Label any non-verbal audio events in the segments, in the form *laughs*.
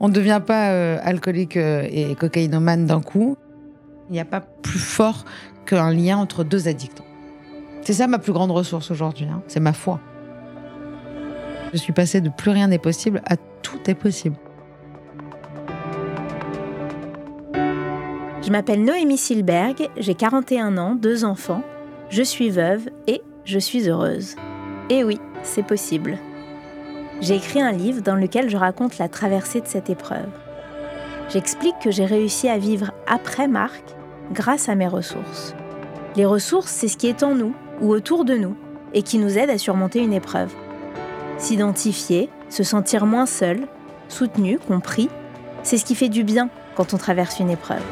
On ne devient pas euh, alcoolique euh, et cocaïnomane d'un coup. Il n'y a pas plus fort qu'un lien entre deux addicts. C'est ça ma plus grande ressource aujourd'hui, hein. c'est ma foi. Je suis passée de plus rien n'est possible à tout est possible. Je m'appelle Noémie Silberg, j'ai 41 ans, deux enfants, je suis veuve et je suis heureuse. Et oui, c'est possible. J'ai écrit un livre dans lequel je raconte la traversée de cette épreuve. J'explique que j'ai réussi à vivre après Marc grâce à mes ressources. Les ressources, c'est ce qui est en nous ou autour de nous et qui nous aide à surmonter une épreuve. S'identifier, se sentir moins seul, soutenu, compris, c'est ce qui fait du bien quand on traverse une épreuve.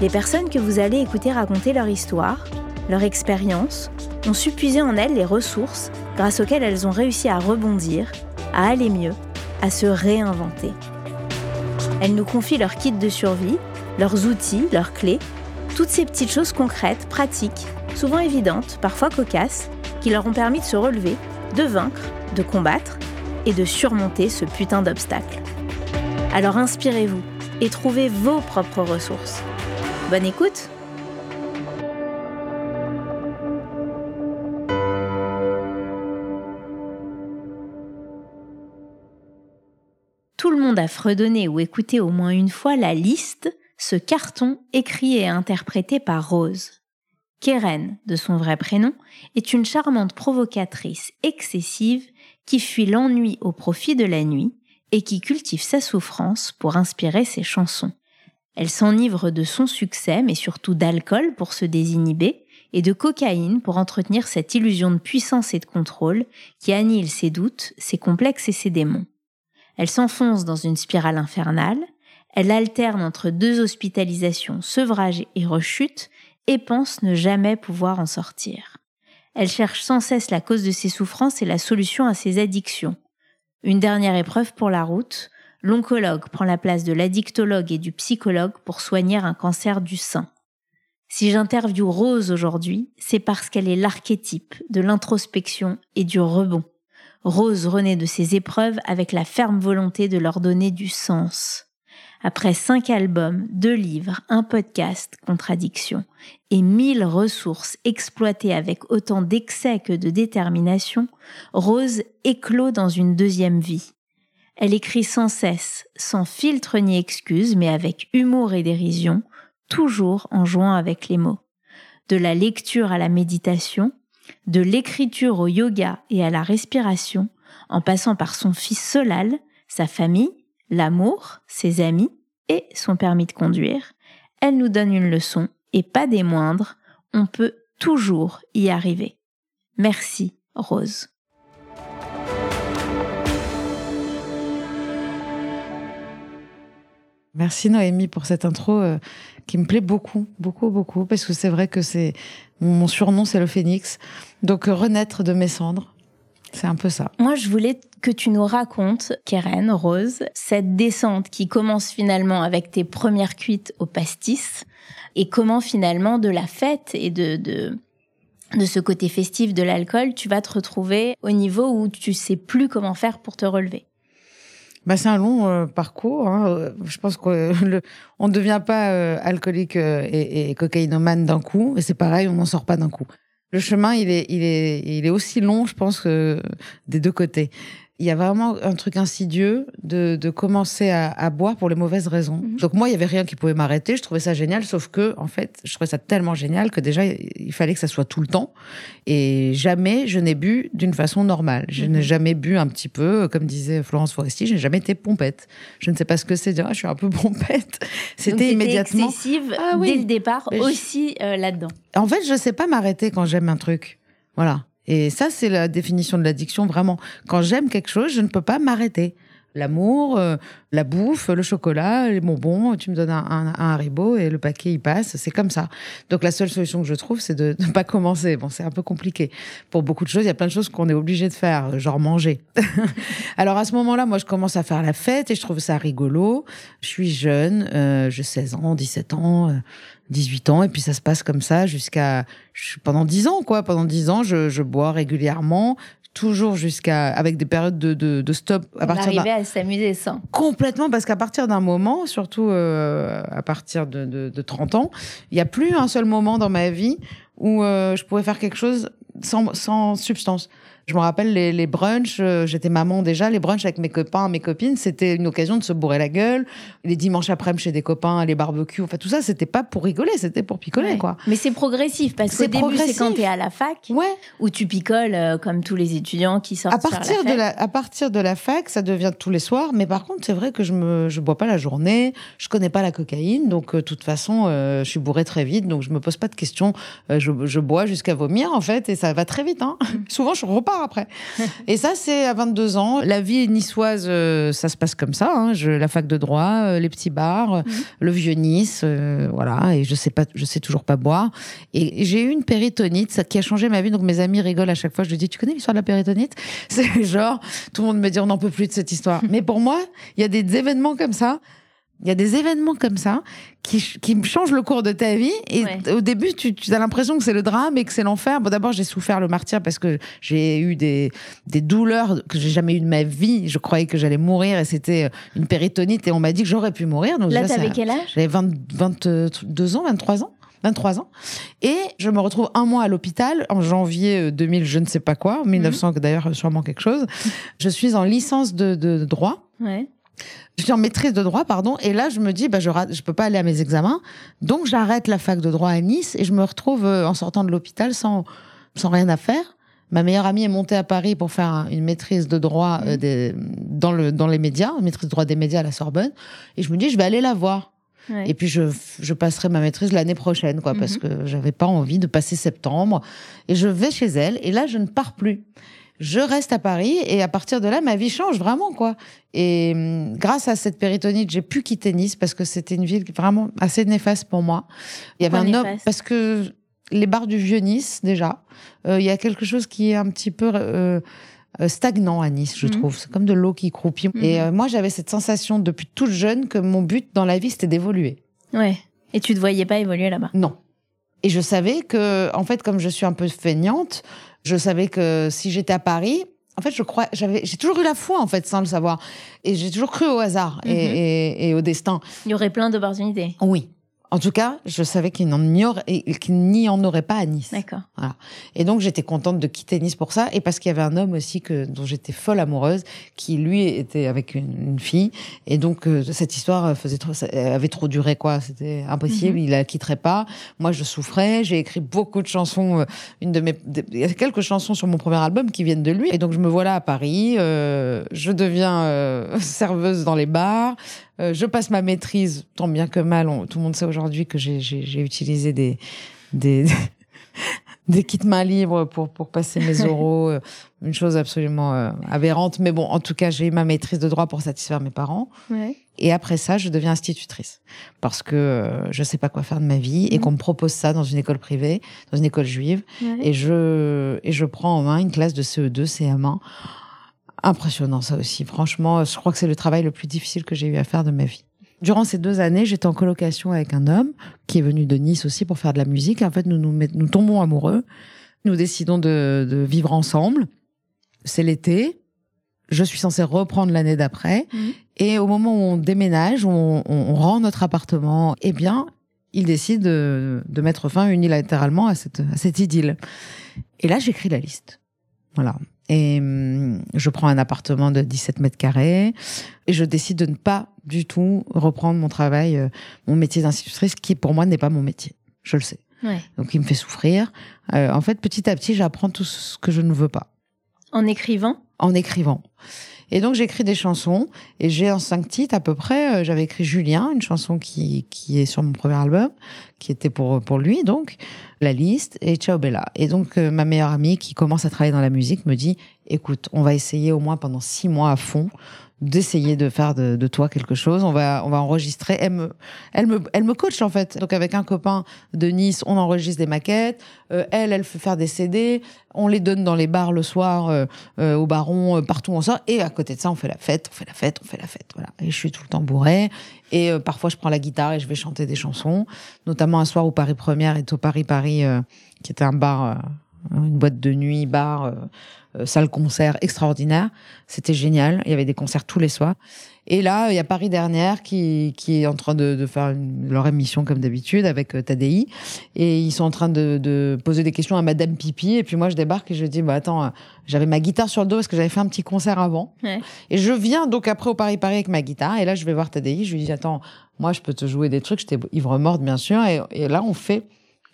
Les personnes que vous allez écouter raconter leur histoire, leur expérience, ont su en elles les ressources grâce auxquelles elles ont réussi à rebondir, à aller mieux, à se réinventer. Elles nous confient leur kit de survie, leurs outils, leurs clés, toutes ces petites choses concrètes, pratiques, souvent évidentes, parfois cocasses, qui leur ont permis de se relever, de vaincre, de combattre et de surmonter ce putain d'obstacle. Alors inspirez-vous et trouvez vos propres ressources. Bonne écoute monde a fredonné ou écouté au moins une fois la liste, ce carton écrit et interprété par Rose. Keren, de son vrai prénom, est une charmante provocatrice excessive qui fuit l'ennui au profit de la nuit et qui cultive sa souffrance pour inspirer ses chansons. Elle s'enivre de son succès, mais surtout d'alcool pour se désinhiber, et de cocaïne pour entretenir cette illusion de puissance et de contrôle qui annihile ses doutes, ses complexes et ses démons. Elle s'enfonce dans une spirale infernale, elle alterne entre deux hospitalisations, sevrage et rechute, et pense ne jamais pouvoir en sortir. Elle cherche sans cesse la cause de ses souffrances et la solution à ses addictions. Une dernière épreuve pour la route, l'oncologue prend la place de l'addictologue et du psychologue pour soigner un cancer du sein. Si j'interviewe Rose aujourd'hui, c'est parce qu'elle est l'archétype de l'introspection et du rebond. Rose renaît de ses épreuves avec la ferme volonté de leur donner du sens. Après cinq albums, deux livres, un podcast, Contradiction, et mille ressources exploitées avec autant d'excès que de détermination, Rose éclot dans une deuxième vie. Elle écrit sans cesse, sans filtre ni excuse, mais avec humour et dérision, toujours en jouant avec les mots. De la lecture à la méditation, de l'écriture au yoga et à la respiration, en passant par son fils Solal, sa famille, l'amour, ses amis et son permis de conduire, elle nous donne une leçon, et pas des moindres, on peut toujours y arriver. Merci, Rose. Merci Noémie pour cette intro euh, qui me plaît beaucoup, beaucoup, beaucoup, parce que c'est vrai que c'est mon surnom, c'est le phénix. Donc euh, renaître de mes cendres, c'est un peu ça. Moi, je voulais que tu nous racontes, Keren, Rose, cette descente qui commence finalement avec tes premières cuites au pastis et comment finalement de la fête et de, de, de ce côté festif de l'alcool, tu vas te retrouver au niveau où tu sais plus comment faire pour te relever. Bah, c'est un long euh, parcours. Hein. Je pense qu'on *laughs* ne devient pas euh, alcoolique euh, et, et, cocaïnomane d'un coup. Et c'est pareil, on n'en sort pas d'un coup. Le chemin, il est, il, est, il est aussi long, je pense, des deux côtés il y a vraiment un truc insidieux de, de commencer à, à, boire pour les mauvaises raisons. Mhm. Donc moi, il y avait rien qui pouvait m'arrêter. Je trouvais ça génial, sauf que en fait, je trouvais ça tellement génial que déjà, il fallait que ça soit tout le temps. Et jamais je n'ai bu d'une façon normale. Je n'ai mhm. jamais bu un petit peu, comme disait Florence Foresti, je n'ai jamais été pompette. Je ne sais pas ce que c'est. Dire, ah, je suis un peu *laughs* pompette. C'était immédiatement excessive ah, oui. dès le départ aussi euh, là-dedans. En fait, je sais pas m'arrêter quand j'aime un truc. Voilà. Et ça, c'est la définition de l'addiction, vraiment. Quand j'aime quelque chose, je ne peux pas m'arrêter. L'amour, euh, la bouffe, le chocolat, les bonbons, tu me donnes un, un, un haribo et le paquet, il passe. C'est comme ça. Donc la seule solution que je trouve, c'est de *laughs* ne pas commencer. Bon, c'est un peu compliqué. Pour beaucoup de choses, il y a plein de choses qu'on est obligé de faire, genre manger. *laughs* Alors à ce moment-là, moi, je commence à faire la fête et je trouve ça rigolo. Je suis jeune, euh, j'ai 16 ans, 17 ans. Euh, 18 ans et puis ça se passe comme ça jusqu'à pendant 10 ans quoi pendant 10 ans je, je bois régulièrement toujours jusqu'à avec des périodes de, de, de stop à partir arrivait à s'amuser sans. Complètement parce qu'à partir d'un moment surtout euh, à partir de, de, de 30 ans il n'y a plus un seul moment dans ma vie où euh, je pouvais faire quelque chose sans, sans substance je me rappelle les, les brunchs, euh, j'étais maman déjà, les brunchs avec mes copains, mes copines, c'était une occasion de se bourrer la gueule. Les dimanches après-midi chez des copains, les barbecues, enfin tout ça, c'était pas pour rigoler, c'était pour picoler quoi. Mais c'est progressif parce qu'au début c'est quand t'es à la fac, ouais. où tu picoles euh, comme tous les étudiants qui sortent. À partir de la, à partir de la fac, ça devient tous les soirs. Mais par contre, c'est vrai que je me, je bois pas la journée, je connais pas la cocaïne, donc euh, de toute façon, je suis bourrée très vite, donc je me pose pas de questions. je, je, bois jusqu'à vomir en fait, et ça va très vite. Hein. Mm. Souvent, je repars après. *laughs* et ça, c'est à 22 ans. La vie niçoise, euh, ça se passe comme ça. Hein. Je, la fac de droit, euh, les petits bars, mhm. le vieux Nice, euh, voilà. Et je sais pas, je sais toujours pas boire. Et j'ai eu une péritonite, ça, qui a changé ma vie. Donc mes amis rigolent à chaque fois. Je leur dis, tu connais l'histoire de la péritonite? *laughs* C'est genre, tout le monde me dit, on n'en peut plus de cette histoire. *laughs* Mais pour moi, il y a des événements comme ça il y a des événements comme ça qui, qui changent le cours de ta vie. Et au début, tu, tu as l'impression que c'est le drame et que c'est l'enfer. Bon, d'abord, j'ai souffert le martyr parce que j'ai eu des, des douleurs que j'ai jamais eu de ma vie. Je croyais que j'allais mourir et c'était une péritonite et on m'a dit que j'aurais pu mourir. Donc, Là, t'avais quel âge? J'avais 22 ans, 23 ans. 23 ans. Et je me retrouve un mois à l'hôpital en janvier 2000, euh, je ne sais pas quoi, 1900 mhm. d'ailleurs, sûrement quelque chose. Je suis en licence de, de droit. Ouais. Je suis en maîtrise de droit, pardon, et là je me dis, bah, je ne peux pas aller à mes examens, donc j'arrête la fac de droit à Nice et je me retrouve euh, en sortant de l'hôpital sans, sans rien à faire. Ma meilleure amie est montée à Paris pour faire une maîtrise de droit euh, mmh. dans, le, dans les médias, une maîtrise de droit des médias à la Sorbonne, et je me dis, je vais aller la voir. Et puis je, je passerai ma maîtrise l'année prochaine, quoi, parce mmh. que j'avais pas envie de passer septembre. Et je vais chez elle, et là je ne pars plus je reste à Paris et à partir de là, ma vie change vraiment, quoi. Et hum, grâce à cette péritonite, j'ai pu quitter Nice parce que c'était une ville vraiment assez néfaste pour moi. Il y avait un homme parce que les bars du vieux Nice déjà, euh, il y a quelque chose qui est un petit peu euh, euh, stagnant à Nice, je mhm. trouve. C'est comme de l'eau qui croupit. Mhm. Et moi, j'avais cette sensation depuis toute jeune que mon but dans la vie, c'était d'évoluer. Ouais. Et tu te voyais pas évoluer là-bas? Non. Et je savais que, en fait, comme je suis un peu feignante, je savais que si j'étais à Paris, en fait, je crois, j'avais, j'ai toujours eu la foi, en fait, sans le savoir. Et j'ai toujours cru au hasard et, mhm. et, et, au destin. Il y aurait plein d'opportunités. Oui. En tout cas, je savais qu'il n'y en aurait pas à Nice. D'accord. Voilà. Et donc, j'étais contente de quitter Nice pour ça. Et parce qu'il y avait un homme aussi que, dont j'étais folle amoureuse, qui lui était avec une, fille. Et donc, euh, cette histoire faisait trop, avait trop duré, quoi. C'était impossible. Mhm. Il la quitterait pas. Moi, je souffrais. J'ai écrit beaucoup de chansons. Euh, une de mes, il y a quelques chansons sur mon premier album qui viennent de lui. Et donc, je me voilà à Paris. Euh, je deviens euh, *laughs* serveuse dans les bars. Euh, je passe ma maîtrise, tant bien que mal. tout le monde sait aujourd'hui que j'ai utilisé des, des, *laughs* des kits mains libres pour, pour passer mes *laughs* oraux. Euh, une chose absolument euh, aberrante. Mais bon, en tout cas, j'ai eu ma maîtrise de droit pour satisfaire mes parents. Ouais. Et après ça, je deviens institutrice. Parce que je sais pas quoi faire de ma vie et mmh. qu'on me propose ça dans une école privée, dans une école juive. Et, je, et je prends en main une classe de CE2, CM1 Impressionnant ça aussi. Franchement, je crois que c'est le travail le plus difficile que j'ai eu à faire de ma vie. Durant ces deux années, j'étais en colocation avec un homme qui est venu de Nice aussi pour faire de la musique. En fait, nous nous, nous tombons amoureux. Nous décidons de, de vivre ensemble. C'est l'été. Je suis censée reprendre l'année d'après. Mmh. Et au moment où on déménage, on, on, rend notre appartement, eh bien, il décide de, de mettre fin unilatéralement à cette, à cette idylle. Et là, j'écris la liste. Voilà. Et hum, je prends un appartement de 17 mètres carrés et je décide de ne pas du tout reprendre mon travail, euh, mon métier d'institutrice, qui pour moi n'est pas mon métier. Je le sais. Donc il me fait souffrir. Euh, en fait, petit à petit, j'apprends tout ce que je ne veux pas. En écrivant? En écrivant. Et donc j'écris des chansons et j'ai en cinq titres à peu près. Euh, j'avais écrit Julien, une chanson qui qui est sur mon premier album, qui était pour pour lui donc la liste et Ciao Bella. Et donc euh, ma meilleure amie qui commence à travailler dans la musique me dit écoute, on va essayer au moins pendant six mois à fond d'essayer de faire de, toi quelque chose. On va, on va enregistrer. Elle me, elle me, elle me coach en fait. Donc avec un copain de Nice, on enregistre des maquettes. Euh, elle, elle fait faire des CD. On les donne dans les bars le soir, euh, euh au Baron, partout on sort. Et à côté de ça, on fait la fête, on fait la fête, on fait la fête. Voilà. Et je suis tout le temps bourré. Et parfois, je prends la guitare et je vais chanter des chansons. Notamment un soir où Paris Première est au Paris Paris, qui était un bar, une boîte de nuit, bar salle concert extraordinaire. C'était génial. Il y avait des concerts tous les soirs. Et là, il y a Paris dernière qui, qui est en train de, de faire une- leur émission comme d'habitude avec euh, Tadei. Et ils sont en train de, de poser des questions à Madame Pipi. Et puis moi, je débarque et je dis, bah attends, euh, j'avais ma guitare sur le dos parce que j'avais fait un petit concert avant. Ouais. Et je viens donc après au Paris Paris avec ma guitare. Et là, je vais voir Tadei. Je lui dis, attends, moi, je peux te jouer des trucs. J'étais ivre morte, bien sûr. Et, et là, on fait.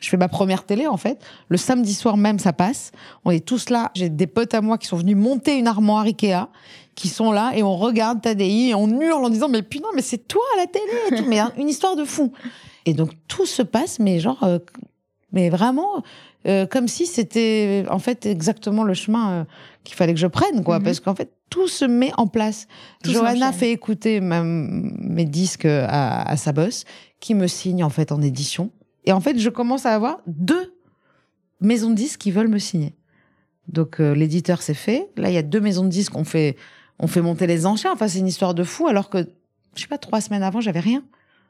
Je fais ma première télé en fait. Le samedi soir même, ça passe. On est tous là. J'ai des potes à moi qui sont venus monter une armoire Ikea, qui sont là et on regarde Tadei et on hurle en disant mais putain mais c'est toi à la télé et tout. mais hein, une histoire de fou. Et donc tout se passe mais genre euh, mais vraiment euh, comme si c'était en fait exactement le chemin euh, qu'il fallait que je prenne quoi Mhm. parce qu'en fait tout se met en place. Tout Johanna fait écouter ma- mes disques à, à sa boss qui me signe en fait en édition et en fait je commence à avoir deux maisons de disques qui veulent me signer. Donc euh, l'éditeur c'est fait. Là il y a deux maisons de disques on fait on fait monter les enchères. Enfin c'est une histoire de fou alors que je sais pas trois semaines avant j'avais rien.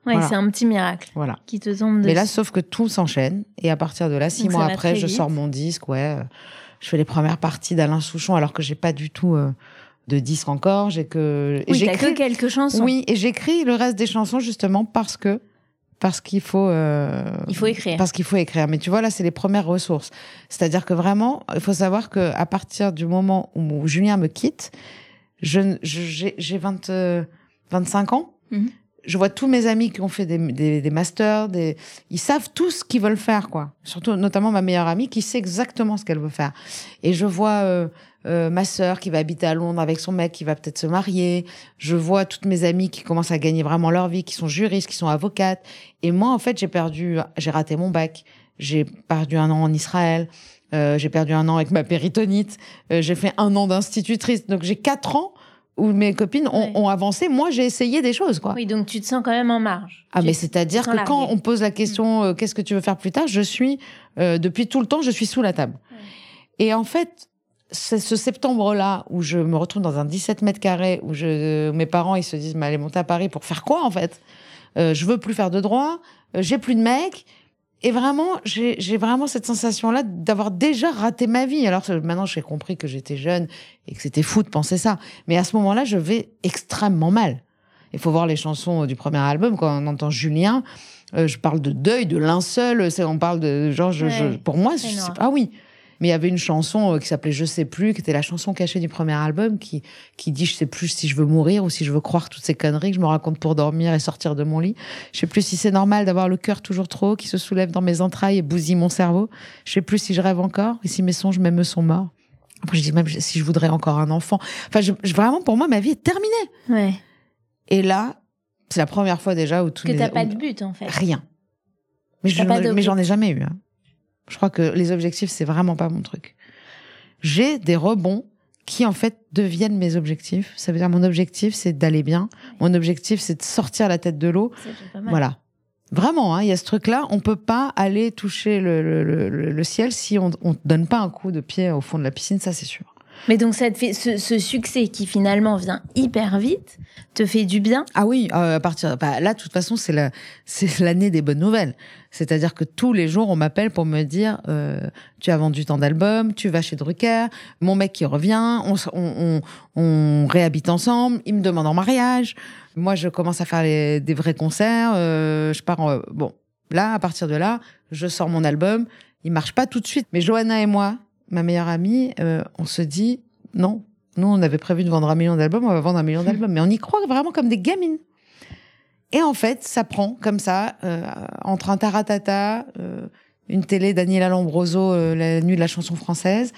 Ouais, Voilà. c'est un petit miracle Voilà. qui te tombe dessus. Mais là, sauf que tout s'enchaîne. Et à partir de là, six Donc mois après, je vite. sors mon disque. Ouais, euh, je fais les premières parties d'Alain Souchon alors que j'ai pas du tout euh, de disque encore. J'ai que oui, j'écris. que quelques chansons. Oui, et j'écris le reste des chansons justement parce que parce qu'il faut euh, Il faut écrire. parce qu'il faut écrire. Mais tu vois là, c'est les premières ressources. C'est-à-dire que vraiment, il faut savoir que à partir du moment où Julien me quitte, je j'ai j'ai 20, euh, 25 ans. Mhm. Je vois tous mes amis qui ont fait des, des, des masters, des... ils savent tous ce qu'ils veulent faire, quoi. Surtout, notamment ma meilleure amie qui sait exactement ce qu'elle veut faire. Et je vois euh, euh, ma sœur qui va habiter à Londres avec son mec, qui va peut-être se marier. Je vois toutes mes amies qui commencent à gagner vraiment leur vie, qui sont juristes, qui sont avocates. Et moi, en fait, j'ai perdu, j'ai raté mon bac. J'ai perdu un an en Israël. Euh, j'ai perdu un an avec ma péritonite. Euh, j'ai fait un an d'institutrice. Donc j'ai quatre ans où mes copines ont, Ouais. ont avancé. Moi, j'ai essayé des choses, quoi. Oui, donc tu te sens quand même en marge. Ah, Tu- mais c'est-à-dire que quand on pose la question euh, qu'est-ce que tu veux faire plus tard, je suis euh, depuis tout le temps, je suis sous la table. Ouais. Et en fait, c'est ce septembre-là où je me retrouve dans un 17 mètres carrés où je, mes parents ils se disent mais allez monter à Paris pour faire quoi en fait? Euh, Je veux plus faire de droit, j'ai plus de mec. Et vraiment, j'ai vraiment cette sensation-là d'avoir déjà raté ma vie. Alors maintenant, j'ai compris que j'étais jeune et que c'était fou de penser ça. Mais à ce moment-là, je vais extrêmement mal. Il faut voir les chansons du premier album. Quand on entend Julien, euh, je parle de deuil, de linceul. On parle de genre, je, pour moi, je sais. Ah oui. Mais il y avait une chanson euh, qui s'appelait Je sais plus, qui était la chanson cachée du premier album, qui, qui dit Je sais plus si je veux mourir ou si je veux croire toutes ces conneries que je me raconte pour dormir et sortir de mon lit. Je sais plus si c'est normal d'avoir le cœur toujours trop haut qui se soulève dans mes entrailles et bousille mon cerveau. Je sais plus si je rêve encore et si mes songes même me sont morts. Après, je dis même si je voudrais encore un enfant. Enfin, je- je- vraiment, pour moi, ma vie est terminée. Ouais. Et là, c'est la première fois déjà où tout Que t'as pas de but, en fait. Rien. Mais T'as je- j'en ai jamais eu. hein. Je crois que les objectifs, c'est vraiment pas mon truc. J'ai des rebonds qui, en fait, deviennent mes objectifs. Ça veut dire, mon objectif, c'est d'aller bien. Mon objectif, c'est de sortir la tête de l'eau. Voilà. Vraiment, hein, il y a ce truc-là. On peut pas aller toucher le, le- le- le- le ciel si on ne donne pas un coup de pied au fond de la piscine, ça, c'est sûr. Mais donc, ça te fait, ce, ce succès qui finalement vient hyper vite te fait du bien? Ah oui, euh, à partir bah, là, de toute façon, c'est c'est l'année des bonnes nouvelles. C'est-à-dire que tous les jours, on m'appelle pour me dire, euh, tu as vendu tant d'albums, tu vas chez Drucker, mon mec qui revient, on, on, on réhabite ensemble, il me demande en mariage. Moi, je commence à faire les- des vrais concerts. euh, je pars. en- bon, là, à partir de là, je sors mon album. Il marche pas tout de suite, mais Johanna et moi, ma meilleure amie, euh, on se dit non. Nous, on avait prévu de vendre un million d'albums, on va vendre un million *laughs* d'albums, mais on y croit vraiment comme des gamines. Et en fait, ça prend comme ça, euh, entre un taratata, euh, une télé Daniela Lombroso, euh, la nuit de la chanson française,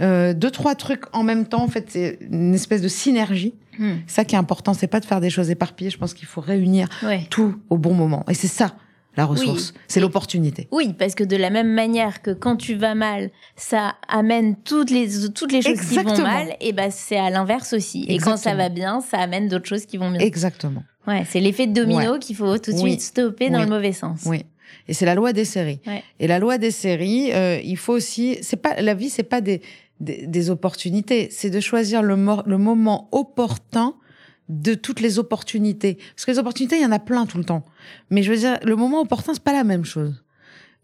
euh, deux trois trucs en même temps. En fait, c'est une espèce de synergie. Hmm. Ça qui est important, c'est pas de faire des choses éparpillées. Je pense qu'il faut réunir Ouais. tout au bon moment. Et c'est ça la ressource, c'est l'opportunité. Oui, parce que de la même manière que quand tu vas mal, ça amène toutes les, toutes les choses qui vont mal, et ben c'est à l'inverse aussi. Et quand ça va bien, ça amène d'autres choses qui vont bien. Exactement. Ouais, c'est l'effet de domino qu'il faut tout de Oui. suite stopper dans le mauvais sens. Oui. Et c'est la loi des séries. Ouais. Et la loi des séries, euh, il faut aussi. C'est pas la vie, c'est pas des, des, des opportunités. C'est de choisir le moment opportun de toutes les opportunités. Parce que les opportunités, il y en a plein tout le temps. Mais je veux dire, le moment opportun, c'est pas la même chose.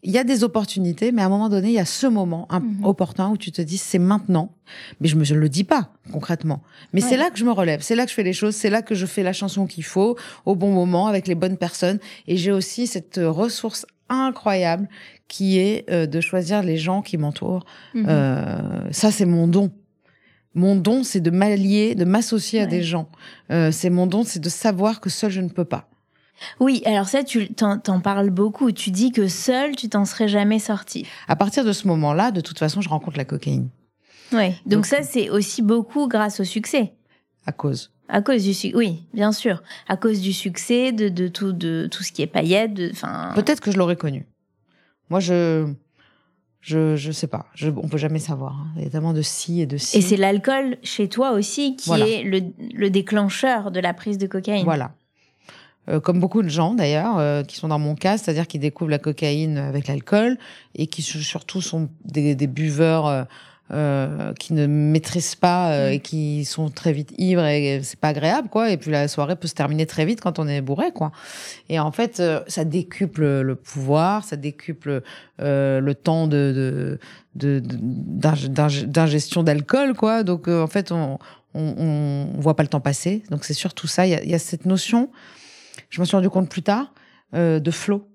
il y a des opportunités, mais à un moment donné, il y a ce moment Mhm. opportun où tu te dis c'est maintenant. Mais je me je le dis pas concrètement. Mais Ouais. c'est là que je me relève, c'est là que je fais les choses, c'est là que je fais la chanson qu'il faut au bon moment avec les bonnes personnes. Et j'ai aussi cette euh, ressource incroyable qui est euh, de choisir les gens qui m'entourent. Mhm. Euh, ça, c'est mon don. Mon don, c'est de m'allier, de m'associer à des gens. Euh, c'est mon don, c'est de savoir que seul je ne peux pas. Oui, alors ça, tu t'en, parles beaucoup. Tu dis que seul, tu t'en serais jamais sorti. À partir de ce moment-là, de toute façon, je rencontre la cocaïne Ouais. Donc, Donc- ça, c'est aussi beaucoup grâce au succès. à cause. À cause du succès, oui, bien sûr. À cause du succès, de, de tout, de tout ce qui est paillettes, enfin. Peut-être que je l'aurais connu. Moi, je, je, je sais pas. Je, on peut jamais savoir. hein. Il y a tellement de si et de si. Et c'est l'alcool chez toi aussi qui Voilà. est le, le déclencheur de la prise de cocaïne. Voilà. Euh, comme beaucoup de gens d'ailleurs, euh, qui sont dans mon cas, c'est-à-dire qui découvrent la cocaïne avec l'alcool et qui su- surtout sont des, des buveurs euh, euh, qui ne maîtrisent pas euh, Mm. et qui sont très vite ivres et c'est pas agréable quoi. Et puis la soirée peut se terminer très vite quand on est bourré quoi. Et en fait, euh, ça décuple le pouvoir, ça décuple euh, le temps de de- de- de- d'ingestion d'alcool quoi. Donc euh, en fait, on, on, on, voit pas le temps passer. Donc c'est surtout ça. Il y a, y a cette notion je m'en suis rendu compte plus tard, euh, de flow.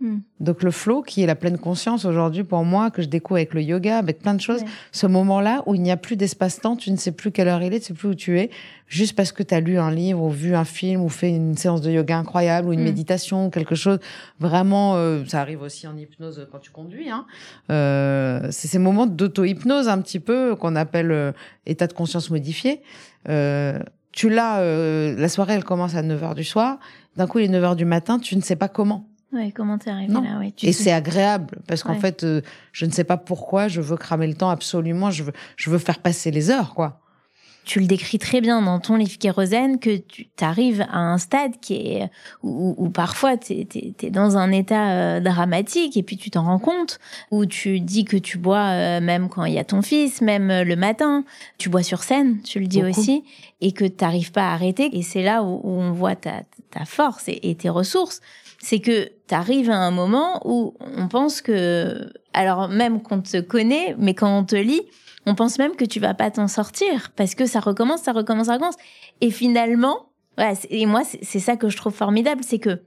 Hmm. Donc le flow, qui est la pleine conscience aujourd'hui pour moi, que je découvre avec le yoga, avec plein de choses, Ouais. ce moment-là où il n'y a plus d'espace-temps, tu ne sais plus quelle heure il est, tu ne sais plus où tu es, juste parce que tu as lu un livre ou vu un film ou fait une séance de yoga incroyable ou une Hmm. méditation ou quelque chose. Vraiment, euh, ça arrive aussi en hypnose quand tu conduis. Hein. Euh, c'est ces moments d'auto-hypnose un petit peu qu'on appelle euh, état de conscience modifié. Euh, tu l'as, euh, la soirée, elle commence à 9h du soir. D'un coup, il est 9h du matin, tu ne sais pas comment. Ouais, comment t'es arrivé Non. là ouais, tu Et c'est agréable parce qu'en Ouais. fait, euh, je ne sais pas pourquoi, je veux cramer le temps absolument, je veux, je veux faire passer les heures, quoi. tu le décris très bien dans ton livre Kérosène que tu arrives à un stade qui est où, où parfois tu es, dans un état euh, dramatique et puis tu t'en rends compte où tu dis que tu bois euh, même quand il y a ton fils même le matin tu bois sur scène tu le dis Beaucoup. aussi et que tu n'arrives pas à arrêter et c'est là où, où on voit ta, ta force et, et tes ressources c'est que tu arrives à un moment où on pense que alors même qu'on te connaît mais quand on te lit on pense même que tu vas pas t'en sortir parce que ça recommence, ça recommence, ça recommence. Et finalement, et moi, c'est c'est ça que je trouve formidable, c'est que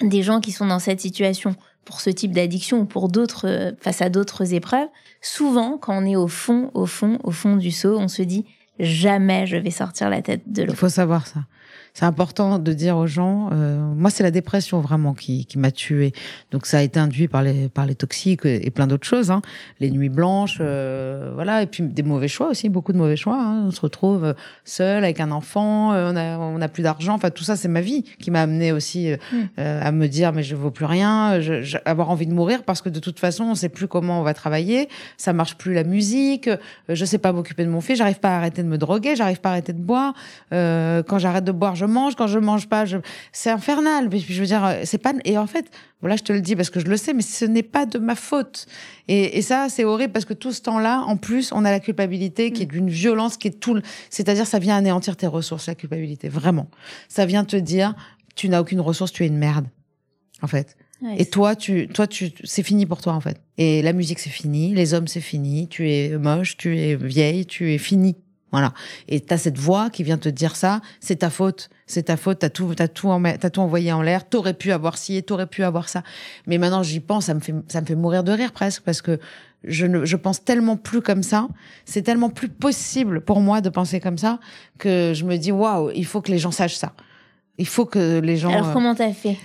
des gens qui sont dans cette situation pour ce type d'addiction ou pour d'autres, euh, face à d'autres épreuves, souvent, quand on est au fond, au fond, au fond du seau, on se dit jamais je vais sortir la tête de l'eau. Il faut savoir ça. C'est important de dire aux gens. euh, moi, c'est la dépression vraiment qui, qui m'a tuée. Donc, ça a été induit par les par les toxiques et, plein d'autres choses. Hein. Les nuits blanches, euh, voilà, et puis des mauvais choix aussi, beaucoup de mauvais choix. Hein. On se retrouve euh, seul avec un enfant, euh, on a on a plus d'argent. Enfin, tout ça, c'est ma vie qui m'a amené aussi euh, Mm. euh, à me dire mais je vaux plus rien, je, je- avoir envie de mourir parce que de toute façon, on sait plus comment on va travailler, ça marche plus la musique, je sais pas m'occuper de mon fils, j'arrive pas à arrêter de me droguer, j'arrive pas à arrêter de boire. Euh, quand j'arrête de boire, je mange. Quand je mange pas, je... c'est infernal. Mais je veux dire, euh, c'est pas. Et en fait, voilà, je te le dis parce que je le sais, mais ce n'est pas de ma faute. Et, et ça, c'est horrible parce que tout ce temps-là, en plus, on a la culpabilité qui est d'une violence qui est tout. le- C'est-à-dire, ça vient anéantir tes ressources, la culpabilité. Vraiment, ça vient te dire, tu n'as aucune ressource, tu es une merde. En fait. Et toi, tu, toi, tu, c'est fini pour toi en fait. Et la musique, c'est fini. Les hommes, c'est fini. Tu es moche, tu es vieille, tu es fini. Voilà. Et t'as cette voix qui vient te dire ça. C'est ta faute. C'est ta faute. T'as tout, t'as tout, en- t'as tout envoyé en l'air. T'aurais pu avoir ci et t'aurais pu avoir ça. Mais maintenant, j'y pense. Ça me fait, ça me fait mourir de rire presque parce que je ne, je pense tellement plus comme ça. C'est tellement plus possible pour moi de penser comme ça que je me dis waouh, il faut que les gens sachent ça. Il faut que les gens. Alors euh, comment t'as fait?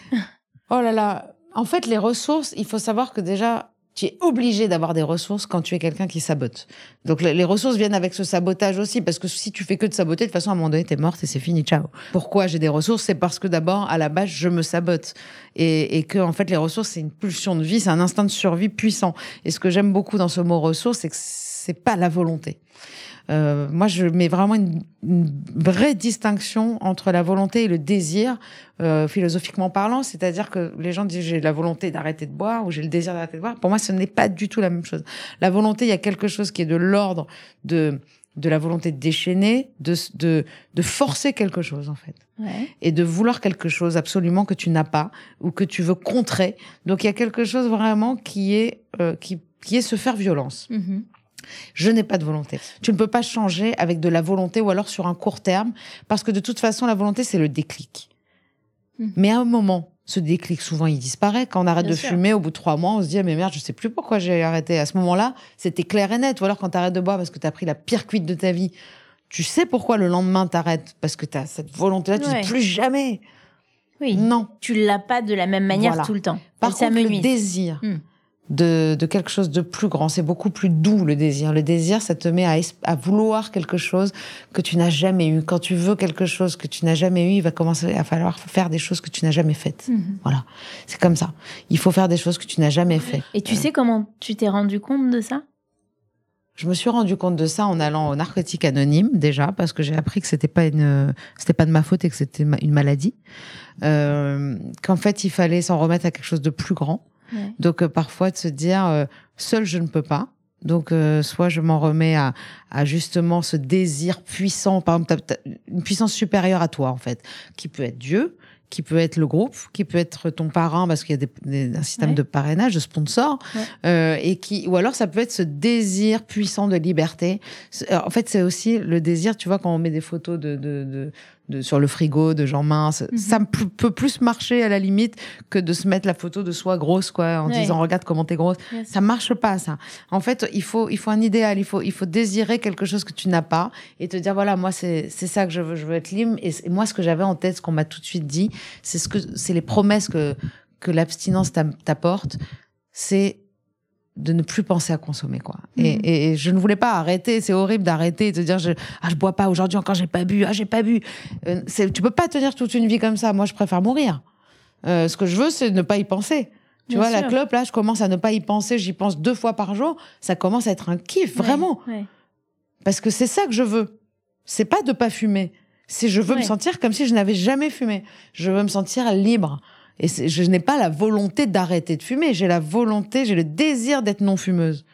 Oh là là. En fait, les ressources, il faut savoir que déjà, tu es obligé d'avoir des ressources quand tu es quelqu'un qui sabote. Donc les ressources viennent avec ce sabotage aussi, parce que si tu fais que de saboter, de toute façon, à un moment donné, t'es morte et c'est fini, ciao. Pourquoi j'ai des ressources? C'est parce que d'abord, à la base, je me sabote. Et, et que, en fait, les ressources, c'est une pulsion de vie, c'est un instinct de survie puissant. Et ce que j'aime beaucoup dans ce mot ressources, c'est que c'est pas la volonté. Euh, moi, je mets vraiment une, une vraie distinction entre la volonté et le désir, euh, philosophiquement parlant. C'est-à-dire que les gens disent j'ai la volonté d'arrêter de boire ou j'ai le désir d'arrêter de boire. Pour moi, ce n'est pas du tout la même chose. La volonté, il y a quelque chose qui est de l'ordre de de la volonté de déchaîner, de, de, de forcer quelque chose, en fait. Ouais. Et de vouloir quelque chose absolument que tu n'as pas ou que tu veux contrer. Donc, il y a quelque chose vraiment qui est, euh, qui, qui est se faire violence. Mhm. Je n'ai pas de volonté. Tu ne peux pas changer avec de la volonté ou alors sur un court terme, parce que de toute façon, la volonté, c'est le déclic. Mhm. Mais à un moment, ce déclic, souvent, il disparaît. Quand on arrête Bien de sûr. fumer, au bout de trois mois, on se dit, ah, mais merde, je sais plus pourquoi j'ai arrêté. À ce moment-là, c'était clair et net. Ou alors, quand tu arrêtes de boire parce que tu as pris la pire cuite de ta vie, tu sais pourquoi le lendemain t'arrêtes? Parce que tu as cette volonté-là, tu Ouais. dis plus jamais. Oui. Non. Tu l'as pas de la même manière Voilà. tout le temps. Par Et ça contre, me le nuit. désir Hmm. De, de quelque chose de plus grand, c'est beaucoup plus doux le désir. Le désir, ça te met à, à vouloir quelque chose que tu n'as jamais eu. Quand tu veux quelque chose que tu n'as jamais eu, il va commencer à falloir faire des choses que tu n'as jamais faites. Mhm. Voilà, c'est comme ça. Il faut faire des choses que tu n'as jamais fait. Et tu sais comment tu t'es rendu compte de ça? Je me suis rendu compte de ça en allant au narcotique anonyme déjà parce que j'ai appris que c'était pas une c'était pas de ma faute et que c'était une maladie. Euh, Qu'en fait il fallait s'en remettre à quelque chose de plus grand. Ouais. Donc euh, parfois de se dire euh, seul je ne peux pas. Donc euh, soit je m'en remets à, à justement ce désir puissant, par exemple une puissance supérieure à toi en fait, qui peut être Dieu, qui peut être le groupe, qui peut être ton parrain parce qu'il y a des, des- un système Ouais. de parrainage, de sponsor, Ouais. euh, et qui ou alors ça peut être ce désir puissant de liberté. Euh, En fait c'est aussi le désir, tu vois quand on met des photos de, de, de, de- sur le frigo de gens minces, Mhm. ça peut plus marcher à la limite que de se mettre la photo de soi grosse quoi en Ouais. disant regarde comment t'es grosse. Yes. Ça marche pas, ça. En fait, il faut, il faut un idéal. Il faut, il faut désirer quelque chose que tu n'as pas et te dire voilà, moi, c'est, c'est ça que je veux. Je veux être libre. Et, moi, ce que j'avais en tête, ce qu'on m'a tout de suite dit, c'est ce que, c'est les promesses que, que l'abstinence t'apporte. C'est de ne plus penser à consommer, quoi. Et, Mhm. et- et je ne voulais pas arrêter. C'est horrible d'arrêter et de dire je, ah, je bois pas aujourd'hui encore, j'ai pas bu, ah, j'ai pas bu. Euh, c'est, tu peux pas tenir toute une vie comme ça. Moi, je préfère mourir. Euh, ce que je veux, c'est ne pas y penser. Tu Bien vois, la clope, là, je commence à ne pas y penser. J'y pense deux fois par jour. Ça commence à être un kiff, vraiment. Ouais. Parce que c'est ça que je veux. C'est pas de pas fumer. C'est je veux me sentir comme si je n'avais jamais fumé. Je veux me sentir libre. Et je n'ai pas la volonté d'arrêter de fumer. J'ai la volonté, j'ai le désir d'être non fumeuse.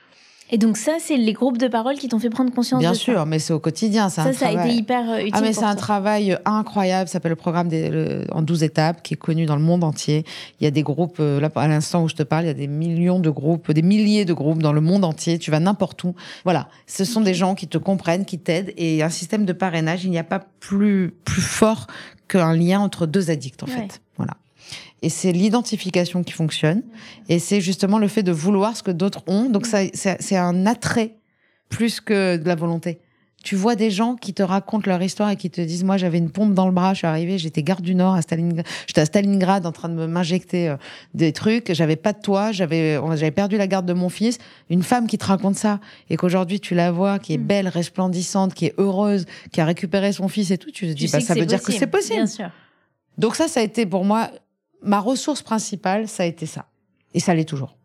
Et donc ça, c'est les groupes de parole qui t'ont fait prendre conscience Bien de sûr, mais c'est au quotidien. ça. un Ça, a été hyper euh, utile Ah mais c'est un travail incroyable, ça s'appelle le programme des, le- en 12 étapes qui est connu dans le monde entier. Il y a des groupes euh, là à l'instant où je te parle, il y a des millions de groupes, des milliers de groupes dans le monde entier, tu vas n'importe où. Voilà, ce sont des gens qui te comprennent, qui t'aident et un système de parrainage, il n'y a pas plus plus fort qu'un lien entre deux addicts en Ouais. fait. Voilà. Et c'est l'identification qui fonctionne. Et c'est justement le fait de vouloir ce que d'autres ont. Donc ça, c'est un attrait plus que de la volonté. Tu vois des gens qui te racontent leur histoire et qui te disent moi j'avais une pompe dans le bras, je suis arrivée, j'étais garde du Nord à Stalingrad, j'étais à Stalingrad en train de m'injecter euh, des trucs, j'avais pas de toit, j'avais j'avais perdu la garde de mon fils. Une femme qui te raconte ça et qu'aujourd'hui tu la vois, qui est Mm. belle, resplendissante, qui est heureuse, qui a récupéré son fils et tout, tu te Tu dis sais bah, ça veut dire que c'est possible. Bien sûr. Donc ça, ça a été pour moi ma ressource principale, ça a été ça. Et ça l'est toujours.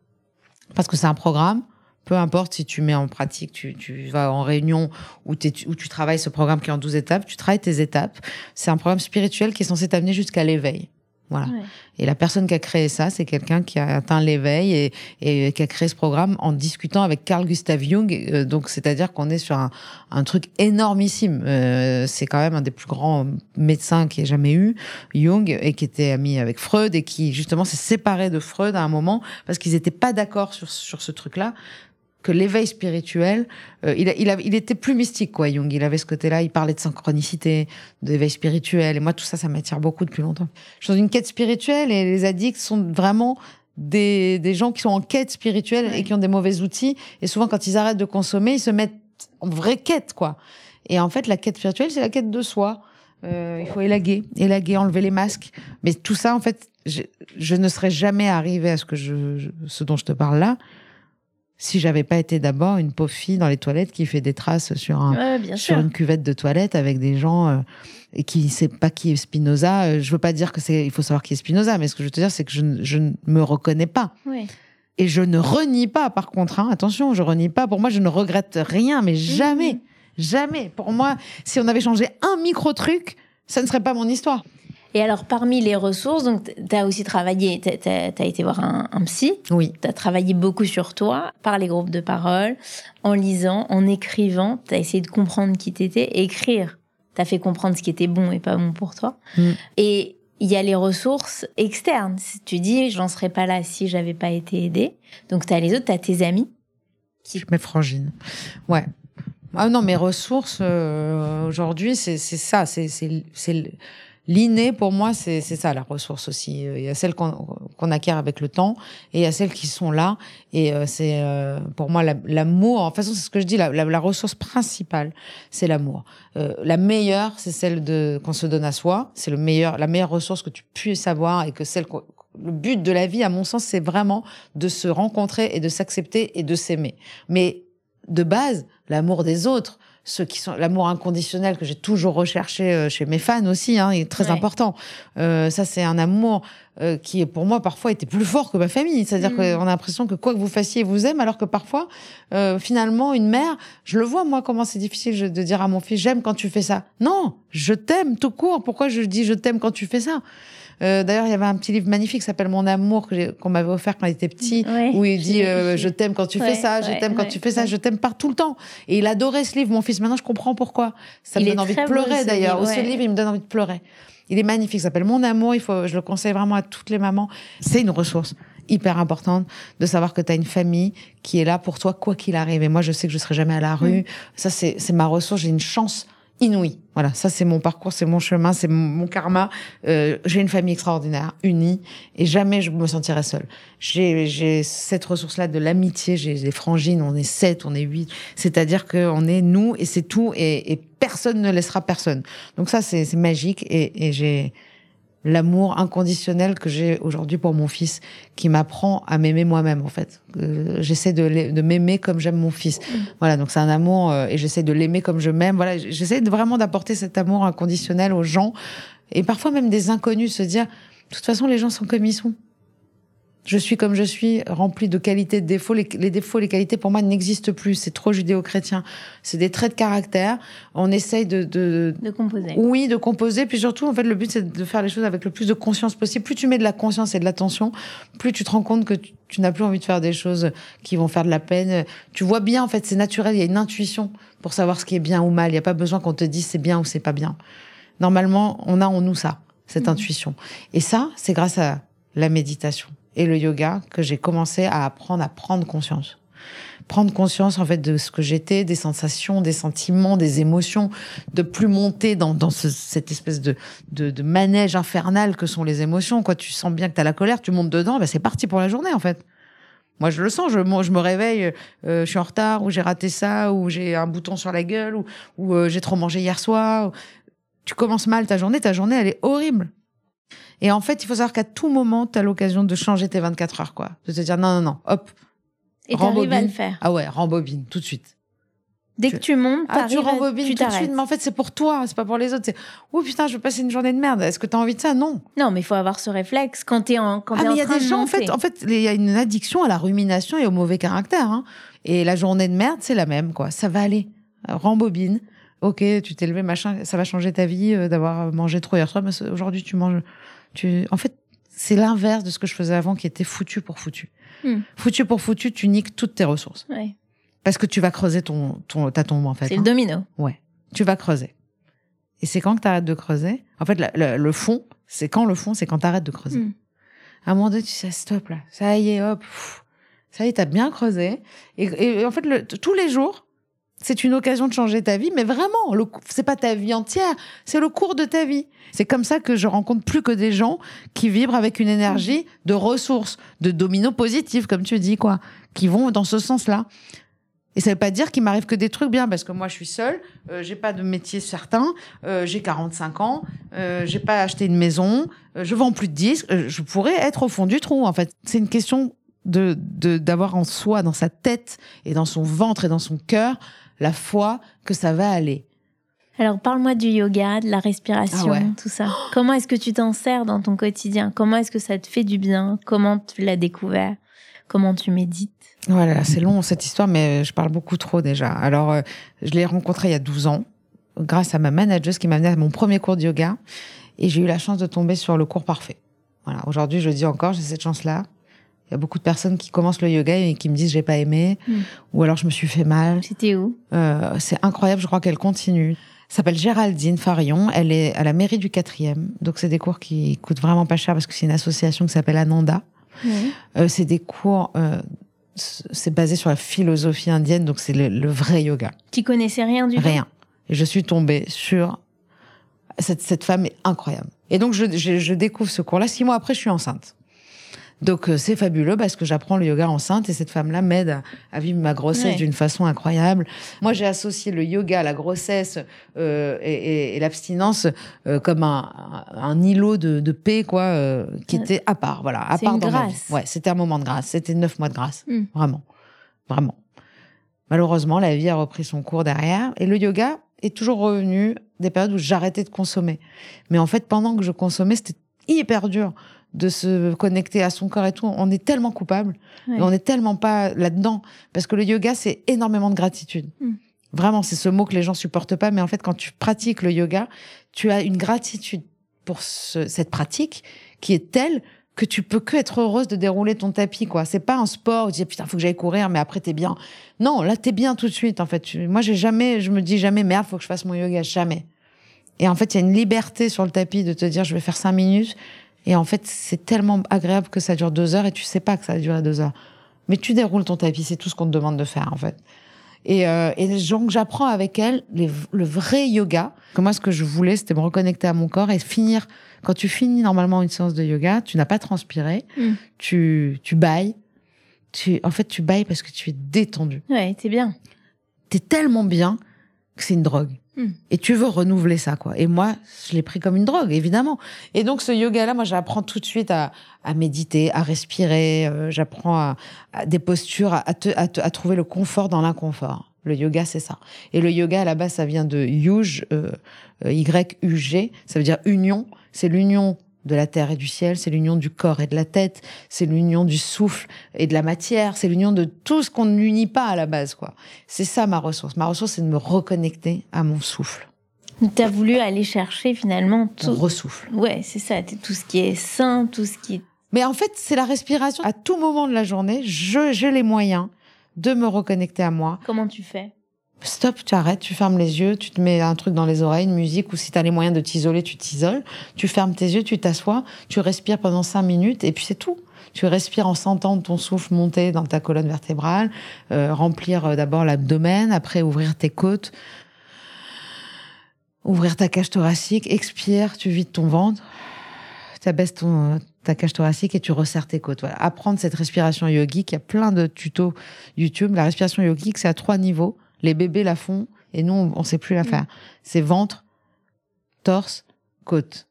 Parce que c'est un programme, peu importe si tu mets en pratique, tu, vas en réunion ou, où tu travailles ce programme qui est en 12 étapes, tu travailles tes étapes. C'est un programme spirituel qui est censé t'amener jusqu'à l'éveil. Voilà. Ouais. Et la personne qui a créé ça, c'est quelqu'un qui a atteint l'éveil et, et qui a créé ce programme en discutant avec Carl Gustav Jung. Euh, donc, c'est-à-dire qu'on est sur un, un truc énormissime. Euh, c'est quand même un des plus grands médecins qui ait jamais eu, Jung, et qui était ami avec Freud et qui justement s'est séparé de Freud à un moment parce qu'ils n'étaient pas d'accord sur, sur ce truc-là que l'éveil spirituel, euh, il, a- il, a- il était plus mystique, quoi, Jung. Il avait ce côté-là, il parlait de synchronicité, d'éveil spirituel. Et moi, tout ça, ça m'attire beaucoup depuis longtemps. Je suis dans une quête spirituelle et les addicts sont vraiment des, des gens qui sont en quête spirituelle Ouais. et qui ont des mauvais outils. Et souvent, quand ils arrêtent de consommer, ils se mettent en vraie quête, quoi. Et en fait, la quête spirituelle, c'est la quête de soi. Euh, il faut élaguer, élaguer, enlever les masques. Mais tout ça, en fait, je, je ne serais jamais arrivé à ce que je, je- ce dont je te parle là, si j'avais pas été d'abord une pauvre fille dans les toilettes qui fait des traces sur un, Ouais, sur sûr. une cuvette de toilette avec des gens euh, et qui sait pas qui est Spinoza. Euh, Je veux pas dire que c'est, il faut savoir qui est Spinoza, mais ce que je veux te dire, c'est que je, ne- je ne me reconnais pas. Et je ne renie pas, par contre, hein, attention, je renie pas. Pour moi, je ne regrette rien, mais jamais, Mhm. jamais. Pour moi, si on avait changé un micro truc, ça ne serait pas mon histoire. Et alors, parmi les ressources, donc, tu as aussi travaillé, tu as, été voir un, un psy. Oui. Tu as travaillé beaucoup sur toi, par les groupes de parole, en lisant, en écrivant. Tu as essayé de comprendre qui t'étais. Écrire, tu as fait comprendre ce qui était bon et pas bon pour toi. Mm. Et il y a les ressources externes. Si tu dis, j'en serais pas là si j'avais pas été aidée. Donc, tu as les autres, tu as tes amis. Qui... Mes frangines. Ouais. Ah non, mes ressources, euh, aujourd'hui, c'est ça. C'est L'inné, pour moi, c'est ça la ressource aussi. Il y a celles qu'on acquiert avec le temps et il y a celles qui sont là. Et euh, c'est euh, pour moi l'amour. en façon, c'est ce que je dis. La, la, ressource principale, c'est l'amour. Euh, la meilleure, c'est celle de qu'on se donne à soi. C'est le meilleur, la meilleure ressource que tu puisses avoir et que celle le but de la vie, à mon sens, c'est vraiment de se rencontrer et de s'accepter et de s'aimer. Mais de base, l'amour des autres, ceux qui sont l'amour inconditionnel que j'ai toujours recherché euh, chez mes fans aussi, hein, est très important. Euh, ça, c'est un amour euh, qui, pour moi, parfois était plus fort que ma famille. C'est-à-dire mm. qu'on a l'impression que quoi que vous fassiez, vous aime, alors que parfois, euh, finalement, une mère, je le vois moi comment c'est difficile de dire à mon fils, j'aime quand tu fais ça. Non, je t'aime tout court. Pourquoi je dis je t'aime quand tu fais ça? Euh, D'ailleurs, il y avait un petit livre magnifique qui s'appelle Mon amour qu'on m'avait offert quand il était petit, où il dit euh, je t'aime quand tu fais ça, je t'aime quand tu fais ça, je t'aime par tout le temps. Et il adorait ce livre, mon fils. Maintenant, je comprends pourquoi. Ça me donne envie de pleurer d'ailleurs. Ce livre, il me donne envie de pleurer. Il est magnifique, s'appelle Mon amour. Il faut, je le conseille vraiment à toutes les mamans. C'est une ressource hyper importante de savoir que tu as une famille qui est là pour toi quoi qu'il arrive. Et moi, je sais que je serai jamais à la rue. Mm. Ça, c'est ma ressource. J'ai une chance inouïe. Voilà, ça c'est mon parcours, c'est mon chemin, c'est mon, karma. Euh, j'ai une famille extraordinaire, unie, et jamais je me sentirai seule. J'ai cette ressource-là de l'amitié. J'ai des frangines, on est sept, on est huit. C'est-à-dire qu'on est nous et c'est tout, et, personne ne laissera personne. Donc ça c'est magique, et, et j'ai l'amour inconditionnel que j'ai aujourd'hui pour mon fils, qui m'apprend à m'aimer moi-même en fait. Euh, j'essaie de, m'aimer comme j'aime mon fils. Voilà, donc c'est un amour euh, et j'essaie de l'aimer comme je m'aime. Voilà, j'essaie vraiment d'apporter cet amour inconditionnel aux gens et parfois même des inconnus, se dire, de toute façon les gens sont comme ils sont. Je suis comme je suis, rempli de qualités, de défauts. Les, défauts, les qualités, pour moi, n'existent plus. C'est trop judéo-chrétien. C'est des traits de caractère. On essaye de, de, de... composer. Oui, de composer. Puis surtout, en fait, le but, c'est de faire les choses avec le plus de conscience possible. Plus tu mets de la conscience et de l'attention, plus tu te rends compte que tu, n'as plus envie de faire des choses qui vont faire de la peine. Tu vois bien, en fait, c'est naturel. Il y a une intuition pour savoir ce qui est bien ou mal. Il n'y a pas besoin qu'on te dise c'est bien ou c'est pas bien. Normalement, on a en nous ça, cette mmh. intuition. Et ça, c'est grâce à la méditation et le yoga que j'ai commencé à apprendre à prendre conscience. Prendre conscience en fait de ce que j'étais, des sensations, des sentiments, des émotions, de plus monter dans, dans ce, cette espèce de, de, de, manège infernal que sont les émotions. Quoi, tu sens bien que tu as la colère, tu montes dedans, ben c'est parti pour la journée en fait. Moi, je le sens. Je, je me réveille, euh, je suis en retard, ou j'ai raté ça, ou j'ai un bouton sur la gueule, ou, ou euh, j'ai trop mangé hier soir. Tu commences mal ta journée, ta journée, elle est horrible. Et en fait, il faut savoir qu'à tout moment, tu as l'occasion de changer tes 24 heures, quoi. De te dire non, non, non, hop. Et t'arrives à le faire. Ah ouais, rembobine, tout de suite. Dès que tu montes, ah, tu rembobines tout de suite. Mais en fait, c'est pour toi, c'est pas pour les autres. C'est oh putain, je veux passer une journée de merde. Est-ce que tu as envie de ça? Non. Non, mais il faut avoir ce réflexe quand tu es en quand ah, mais il y a des gens en fait, en fait, il y a une addiction à la rumination et au mauvais caractère. Hein. Et la journée de merde, c'est la même, quoi. Ça va aller. Rembobine. Ok, tu t'es levé, machin, ça va changer ta vie euh, d'avoir mangé trop hier soir. Mais aujourd'hui, tu manges tu, en fait, c'est l'inverse de ce que je faisais avant qui était foutu pour foutu. Hmm. Foutu pour foutu, tu niques toutes tes ressources. Ouais. Parce que tu vas creuser ton, ton, ta tombe, en fait. C'est le hein. domino. Ouais. Tu vas creuser. Et c'est quand que tu arrêtes de creuser? En fait, le fond, c'est quand le fond, c'est quand tu arrêtes de creuser. Hmm. À un moment donné, tu sais, stop là. Ça y est, hop. ça y est, t'as bien creusé. Et, et, en fait, le, tous les jours, c'est une occasion de changer ta vie, mais vraiment, c'est pas ta vie entière, c'est le cours de ta vie. C'est comme ça que je rencontre plus que des gens qui vibrent avec une énergie de ressources, de domino positif, comme tu dis, quoi, qui vont dans ce sens-là. Et ça veut pas dire qu'il m'arrive que des trucs bien, parce que moi je suis seule, euh, j'ai pas de métier certain, euh, j'ai 45 ans, euh, j'ai pas acheté une maison, euh, je vends plus de disques, euh, je pourrais être au fond du trou en fait. C'est une question de d'avoir en soi, dans sa tête et dans son ventre et dans son cœur, la foi que ça va aller. Alors parle-moi du yoga, de la respiration, ah tout ça. Comment est-ce que tu t'en sers dans ton quotidien? Comment est-ce que ça te fait du bien? Comment tu l'as découvert? Comment tu médites? Voilà, c'est long cette histoire, mais je parle beaucoup trop déjà. Alors, euh, je l'ai rencontré il y a 12 ans, grâce à ma manageuse qui m'a amené à mon premier cours de yoga. Et j'ai eu la chance de tomber sur le cours parfait. Voilà. Aujourd'hui, je dis encore, j'ai cette chance-là. Il y a beaucoup de personnes qui commencent le yoga et qui me disent j'ai pas aimé, Mm. ou alors je me suis fait mal. C'était où? Euh, c'est incroyable, je crois qu'elle continue. Elle s'appelle Géraldine Farion, elle est à la mairie du 4e. Donc c'est des cours qui coûtent vraiment pas cher parce que c'est une association qui s'appelle Ananda. Euh, c'est des cours, euh, c'est basé sur la philosophie indienne, donc c'est le, le vrai yoga. Tu connaissais rien du tout? Rien. Et je suis tombée sur cette, cette femme est incroyable. Et donc je, je, je découvre ce cours-là. Six mois après, je suis enceinte. Donc euh, c'est fabuleux parce que j'apprends le yoga enceinte et cette femme-là m'aide à, à vivre ma grossesse Ouais. d'une façon incroyable. Moi, j'ai associé le yoga, la grossesse euh, et, et- et l'abstinence euh, comme un, îlot de, de paix, quoi, euh, qui était à part, voilà, à part une dans ma vie. grâce. Ouais, c'était un moment de grâce. C'était neuf mois de grâce, Mm. vraiment, vraiment. Malheureusement, la vie a repris son cours derrière et le yoga est toujours revenu des périodes où j'arrêtais de consommer. Mais en fait, pendant que je consommais, c'était hyper dur de se connecter à son corps et tout. On est tellement coupable Ouais. et on n'est tellement pas là-dedans parce que le yoga, c'est énormément de gratitude. Mm. Vraiment, c'est ce mot que les gens supportent pas. Mais en fait, quand tu pratiques le yoga, tu as une gratitude pour ce- cette pratique qui est telle que tu peux que être heureuse de dérouler ton tapis, quoi. C'est pas un sport où tu dis putain, faut que j'aille courir, mais après t'es bien. Non, là t'es bien tout de suite, en fait. Moi, j'ai jamais, je me dis jamais merde, faut que je fasse mon yoga, jamais. Et en fait, il y a une liberté sur le tapis de te dire je vais faire cinq minutes. Et en fait, c'est tellement agréable que ça dure deux heures et tu sais pas que ça va durer deux heures. Mais tu déroules ton tapis, c'est tout ce qu'on te demande de faire, en fait. Et, euh, et donc, j'apprends avec elle les- le vrai yoga. Que moi, ce que je voulais, c'était me reconnecter à mon corps et finir. Quand tu finis normalement une séance de yoga, tu n'as pas transpiré, Mm. tu, tu bailles. Tu, en fait, tu bailles parce que tu es détendu. Ouais, t'es bien. T'es tellement bien que c'est une drogue. Mm. Et tu veux renouveler ça, quoi. Et moi, je l'ai pris comme une drogue, évidemment. Et donc, ce yoga-là, moi, j'apprends tout de suite à, à méditer, à respirer. euh, j'apprends à, à des postures, à, te- à te- à trouver le confort dans l'inconfort. Le yoga, c'est ça. Et le yoga, à la base, ça vient de yuj, euh, euh, Y-U-G. Ça veut dire union. C'est l'union de la terre et du ciel, c'est l'union du corps et de la tête, c'est l'union du souffle et de la matière, c'est l'union de tout ce qu'on n'unit pas à la base, quoi. C'est ça ma ressource. Ma ressource, c'est de me reconnecter à mon souffle, T'as voulu aller chercher finalement mon tout. ressouffle. Ouais, c'est ça. Tout ce qui est sain, tout ce qui est. Mais en fait, c'est la respiration. À tout moment de la journée, j'ai les moyens de me reconnecter à moi. Comment tu fais? Stop, tu arrêtes, tu fermes les yeux, tu te mets un truc dans les oreilles, une musique, ou si tu as les moyens de t'isoler, tu t'isoles. Tu fermes tes yeux, tu t'assois, tu respires pendant cinq minutes, et puis c'est tout. Tu respires en sentant ton souffle monter dans ta colonne vertébrale, euh, remplir euh, d'abord l'abdomen, après ouvrir tes côtes, ouvrir ta cage thoracique, expire, tu vides ton ventre, tu abaisses ton, ta cage thoracique et tu resserres tes côtes. Voilà. Apprendre cette respiration yogique, il y a plein de tutos YouTube. La respiration yogique, c'est à trois niveaux. Les bébés la font et nous, on ne sait plus la faire. C'est ventre, torse, côte.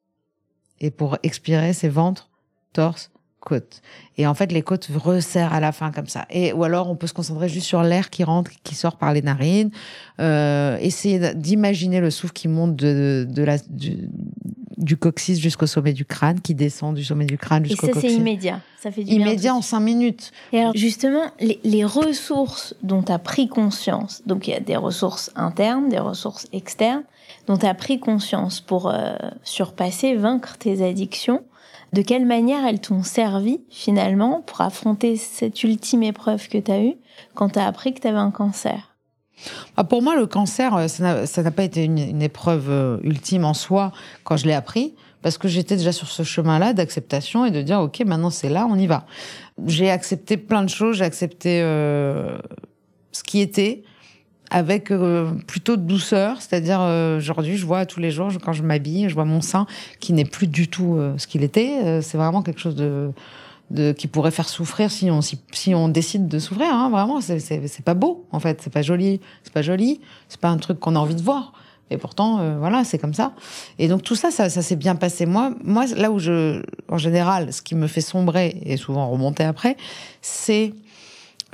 Et pour expirer, c'est ventre, torse, côte. Et en fait, les côtes resserrent à la fin comme ça. Et ou alors, on peut se concentrer juste sur l'air qui rentre, qui sort par les narines. Euh, essayer d'imaginer le souffle qui monte de, de la, du, du coccyx jusqu'au sommet du crâne, qui descend du sommet du crâne Et jusqu'au ça, coccyx. c'est immédiat. Ça fait du bien Immédiat en cinq minutes. Et alors, justement, les, les ressources dont tu as pris conscience, donc il y a des ressources internes, des ressources externes, dont tu as pris conscience pour euh, surpasser, vaincre tes addictions, de quelle manière elles t'ont servi finalement pour affronter cette ultime épreuve que tu as eue quand tu as appris que tu avais un cancer? Pour moi, le cancer, euh, ça n'a- pas été une, épreuve euh, ultime en soi quand je l'ai appris, parce que j'étais déjà sur ce chemin-là d'acceptation et de dire, OK, maintenant c'est là, on y va. J'ai accepté plein de choses, j'ai accepté euh, ce qui était avec plutôt de douceur, c'est-à-dire aujourd'hui, je vois tous les jours, quand je m'habille, je vois mon sein qui n'est plus du tout ce qu'il était. C'est vraiment quelque chose de, de qui pourrait faire souffrir si on si, si on décide de souffrir. Hein, vraiment, c'est pas beau en fait, c'est pas joli, c'est pas joli, c'est pas un truc qu'on a envie de voir. Et pourtant, euh, voilà, c'est comme ça. Et donc tout ça, ça, ça s'est bien passé. Moi, moi, là où je, en général, ce qui me fait sombrer et souvent remonter après, c'est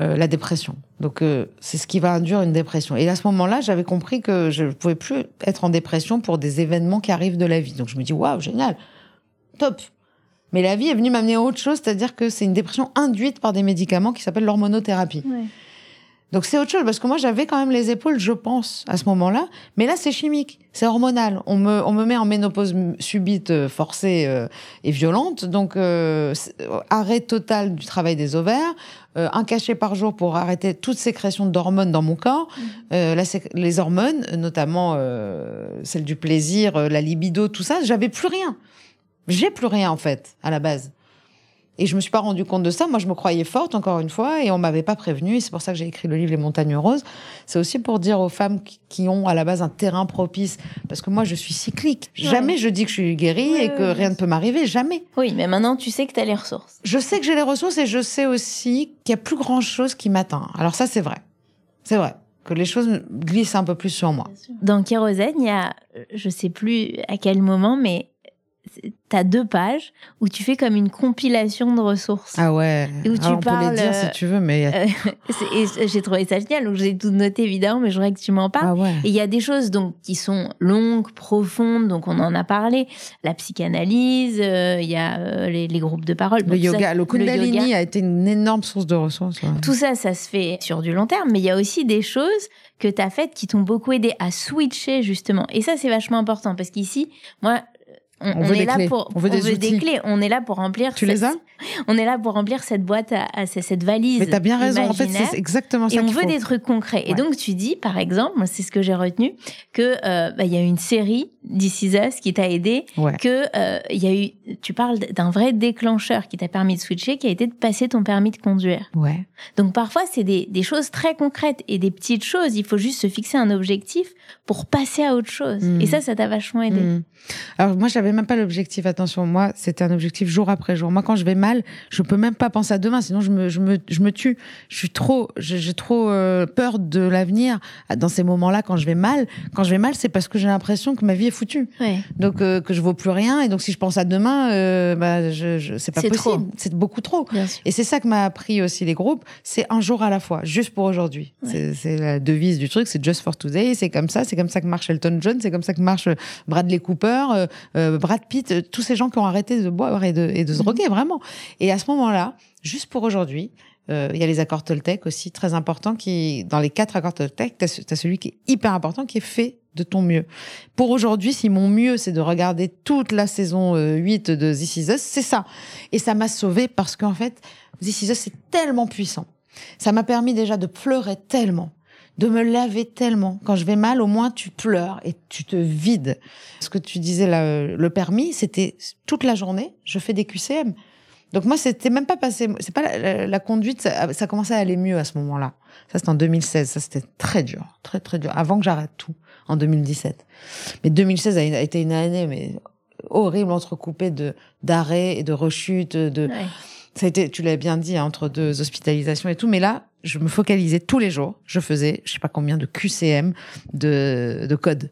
euh, la dépression. Donc euh, c'est ce qui va induire une dépression. Et à ce moment-là, j'avais compris que je ne pouvais plus être en dépression pour des événements qui arrivent de la vie. Donc je me dis waouh, génial, top. Mais la vie est venue m'amener à autre chose, c'est-à-dire que c'est une dépression induite par des médicaments qui s'appellent l'hormonothérapie. Donc c'est autre chose parce que moi j'avais quand même les épaules, je pense, à ce moment-là. Mais là c'est chimique, c'est hormonal. On me on me met en ménopause subite, euh, forcée euh, et violente. Donc euh, arrêt total du travail des ovaires, euh, un cachet par jour pour arrêter toute sécrétion d'hormones dans mon corps. Sé- les hormones, notamment celle du plaisir, la libido, tout ça, j'avais plus rien. J'ai plus rien en fait à la base. Et je me suis pas rendu compte de ça. Moi, je me croyais forte, encore une fois, et on m'avait pas prévenue. Et c'est pour ça que j'ai écrit le livre Les Montagnes Roses. C'est aussi pour dire aux femmes qui- ont à la base un terrain propice, parce que moi, je suis cyclique. Ouais. Jamais je dis que je suis guérie Ouais, et que ouais, rien ne peut m'arriver. Jamais. Oui, mais maintenant tu sais que tu as les ressources. Je sais que j'ai les ressources et je sais aussi qu'il y a plus grand chose qui m'atteint. Alors ça, c'est vrai. C'est vrai que les choses glissent un peu plus sur moi. Dans Kérosène, il y a, euh, je sais plus à quel moment, mais tu as deux pages où tu fais comme une compilation de ressources. Ah ouais. Et où tu Alors, on peut parles, les dire si tu veux, mais Euh, *laughs* j'ai trouvé ça génial, donc j'ai tout noté évidemment, mais je voudrais que tu m'en parles. ah ouais. Et il y a des choses donc qui sont longues, profondes, donc on en a parlé. La psychanalyse, euh, il y a euh, les, les groupes de parole. Le Bon, tout ça, yoga, le Kundalini yoga. a été une énorme source de ressources. ouais. Tout ça, ça se fait sur du long terme, mais il y a aussi des choses que tu as faites qui t'ont beaucoup aidé à switcher justement. Et ça, c'est vachement important parce qu'ici, moi, on, On veut est là pour On veut des clés. On est là pour remplir. Tu les as *laughs* On est là pour remplir cette boîte à, à- cette valise. Mais t'as bien raison. En fait, c'est exactement ça Et on veut faut. des trucs concrets. Et donc, tu dis, par exemple, c'est ce que j'ai retenu, que euh, bah, il y a une série, This Is Us, qui t'a aidé, Ouais. que euh, il y a eu, tu parles d'un vrai déclencheur qui t'a permis de switcher, qui a été de passer ton permis de conduire. Ouais. Donc, parfois, c'est des, des choses très concrètes et des petites choses. Il faut juste se fixer un objectif pour passer à autre chose. Mm. Et ça, ça t'a vachement aidé. Mm. Alors moi, j'avais même pas l'objectif. Attention, moi, c'était un objectif jour après jour. Moi, quand je vais mal, je peux même pas penser à demain, sinon je me, je me, je me tue. Je suis trop, j'ai trop euh, peur de l'avenir. Dans ces moments-là, quand je vais mal, quand je vais mal, c'est parce que j'ai l'impression que ma vie est foutue. Ouais. Donc euh, que je vaux plus rien. Et donc si je pense à demain, euh, bah, je, je, c'est pas possible. C'est beaucoup trop. Et c'est ça que m'a appris aussi les groupes, c'est un jour à la fois, juste pour aujourd'hui. Ouais. C'est- la devise du truc, c'est just for today, c'est comme ça, c'est comme ça que marche Elton John, c'est comme ça que marche Bradley Cooper, euh, Brad Pitt, tous ces gens qui ont arrêté de boire et de, et de se Mhm. droguer, vraiment. Et à ce moment-là, juste pour aujourd'hui, euh, il y a les accords Toltec aussi, très importants, qui, dans les quatre accords Toltec, ce- t'as celui qui est hyper important, qui est fait de ton mieux. Pour aujourd'hui, si mon mieux, c'est de regarder toute la saison euh, 8 de This Is Us, c'est ça. Et ça m'a sauvé parce qu'en fait, This Is Us, c'est tellement puissant. Ça m'a permis déjà de pleurer tellement, de me laver tellement. Quand je vais mal, au moins tu pleures et tu te vides. Ce que tu disais euh, le permis, c'était toute la journée, je fais des QCM. Donc moi, c'était même pas passé. C'est pas la, la- la conduite, ça, ça commençait à aller mieux à ce moment-là. Ça, c'était en 2016. Ça, c'était très dur, très très dur. Avant que j'arrête tout, en 2017. Mais 2016 a a été une année mais horrible, entrecoupée de d'arrêts et de rechutes, de Ouais. ça a été, tu l'as bien dit, hein, entre deux hospitalisations et tout. Mais là, je me focalisais tous les jours. Je faisais, je sais pas combien de QCM de, de code.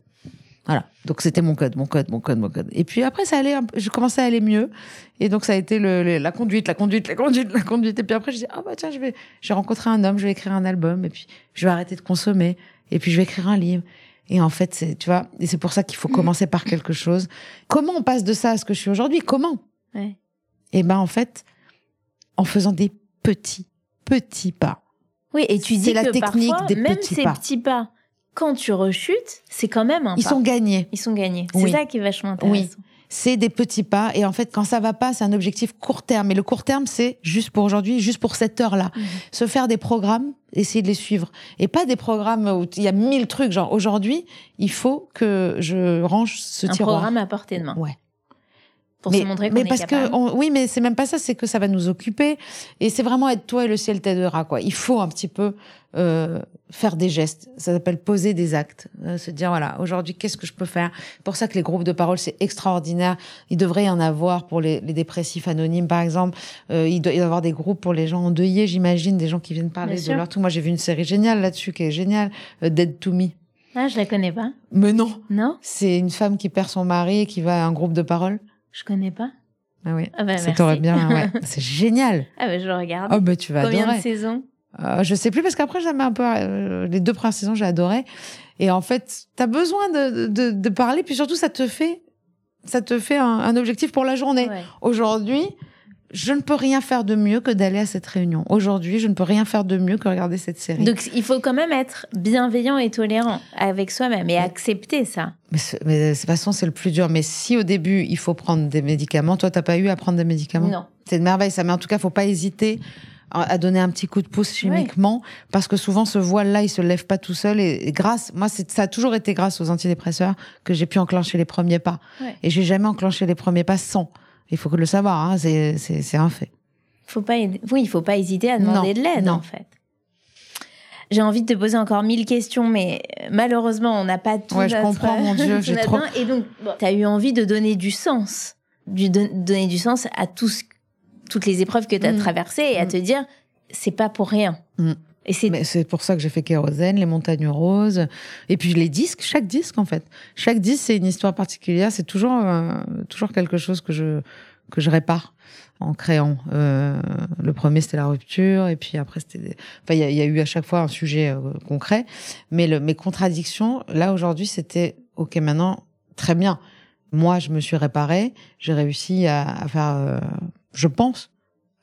Voilà. Donc c'était mon code, mon code, mon code, mon code. Et puis après, ça allait, un peu- je commençais à aller mieux. Et donc ça a été le, le- la conduite, la conduite, la conduite, la conduite. Et puis après, je dis, ah bah tiens, je vais, j'ai rencontré un homme, je vais écrire un album. Et puis je vais arrêter de consommer. Et puis je vais écrire un livre. Et en fait, c'est, tu vois, et c'est pour ça qu'il faut commencer par quelque chose. Comment on passe de ça à ce que je suis aujourd'hui? Comment? Ouais. et ben en fait, en faisant des petits, petits pas. Oui, et tu C'est dis la que technique parfois, des même petits ces pas. petits pas, quand tu rechutes, c'est quand même un Ils pas. sont gagnés. Ils sont gagnés. Oui. C'est ça qui est vachement intéressant. C'est des petits pas. Et en fait, quand ça va pas, c'est un objectif court terme. Et le court terme, c'est juste pour aujourd'hui, juste pour cette heure-là. Mhm. Se faire des programmes, essayer de les suivre. Et pas des programmes où il y a mille trucs. Genre, aujourd'hui, il faut que je range ce Un tiroir. programme à portée de main. Ouais. Pour mais, se montrer qu'on mais est parce capable. que on- oui, mais c'est même pas ça, c'est que ça va nous occuper et c'est vraiment être toi et le ciel t'aidera quoi. Il faut un petit peu euh, faire des gestes. Ça s'appelle poser des actes, Euh, se dire voilà aujourd'hui qu'est-ce que je peux faire? Pour ça que les groupes de parole c'est extraordinaire. Il devrait y en avoir pour les, les dépressifs anonymes par exemple. Euh, il doit y avoir des groupes pour les gens endeuillés, j'imagine, des gens qui viennent parler Bien de sûr. leur tout. Moi j'ai vu une série géniale là-dessus qui est géniale, euh, Dead to Me. Ah, je la connais pas. Mais non, Non, c'est une femme qui perd son mari et qui va à un groupe de parole. Je connais pas. Ah oui. Ah bah, Ça merci. t'aurait bien, ouais. *laughs* C'est génial. Ah bah, je le regarde. Oh, bah, tu vas Combien adorer. de saisons? Euh, je sais plus parce qu'après, j'aimais un peu, euh, les deux premières saisons, j'ai adoré. Et en fait, t'as besoin de, de, de parler, puis surtout, ça te fait, ça te fait un, un objectif pour la journée. Ouais. Aujourd'hui, je ne peux rien faire de mieux que d'aller à cette réunion. Aujourd'hui, je ne peux rien faire de mieux que regarder cette série. Donc, il faut quand même être bienveillant et tolérant avec soi-même et accepter ça. Mais, mais de toute façon, c'est le plus dur. Mais si au début, il faut prendre des médicaments, toi, t'as pas eu à prendre des médicaments? Non. C'est une merveille, ça. Mais en tout cas, faut pas hésiter à donner un petit coup de pouce chimiquement parce que souvent ce voile là il se lève pas tout seul et, grâce moi ça a toujours été grâce aux antidépresseurs que j'ai pu enclencher les premiers pas Ouais. et j'ai jamais enclenché les premiers pas sans il faut que le savoir hein, c'est un fait Faut pas, oui, il faut pas hésiter à demander Non, de l'aide, en fait. J'ai envie de te poser encore mille questions, mais euh, malheureusement, on n'a pas tout Ouais, je comprends, mon Dieu, *laughs* j'ai trop-. Et donc, tu as eu envie de donner du sens, don- donner du sens à tout ce- toutes les épreuves que tu as Mm. traversées et à Mm. te dire, c'est pas pour rien. Mm. Et c'est c'est pour ça que j'ai fait Kérosène, les montagnes roses, et puis les disques, chaque disque en fait. Chaque disque c'est une histoire particulière, c'est toujours euh, toujours quelque chose que je que je répare en créant. Euh, le premier c'était la rupture, et puis après c'était, enfin il y, a- il y a eu à chaque fois un sujet euh, concret, mais le, mes contradictions là aujourd'hui c'était ok maintenant très bien. Moi je me suis réparée, j'ai réussi à, à faire, euh, je pense,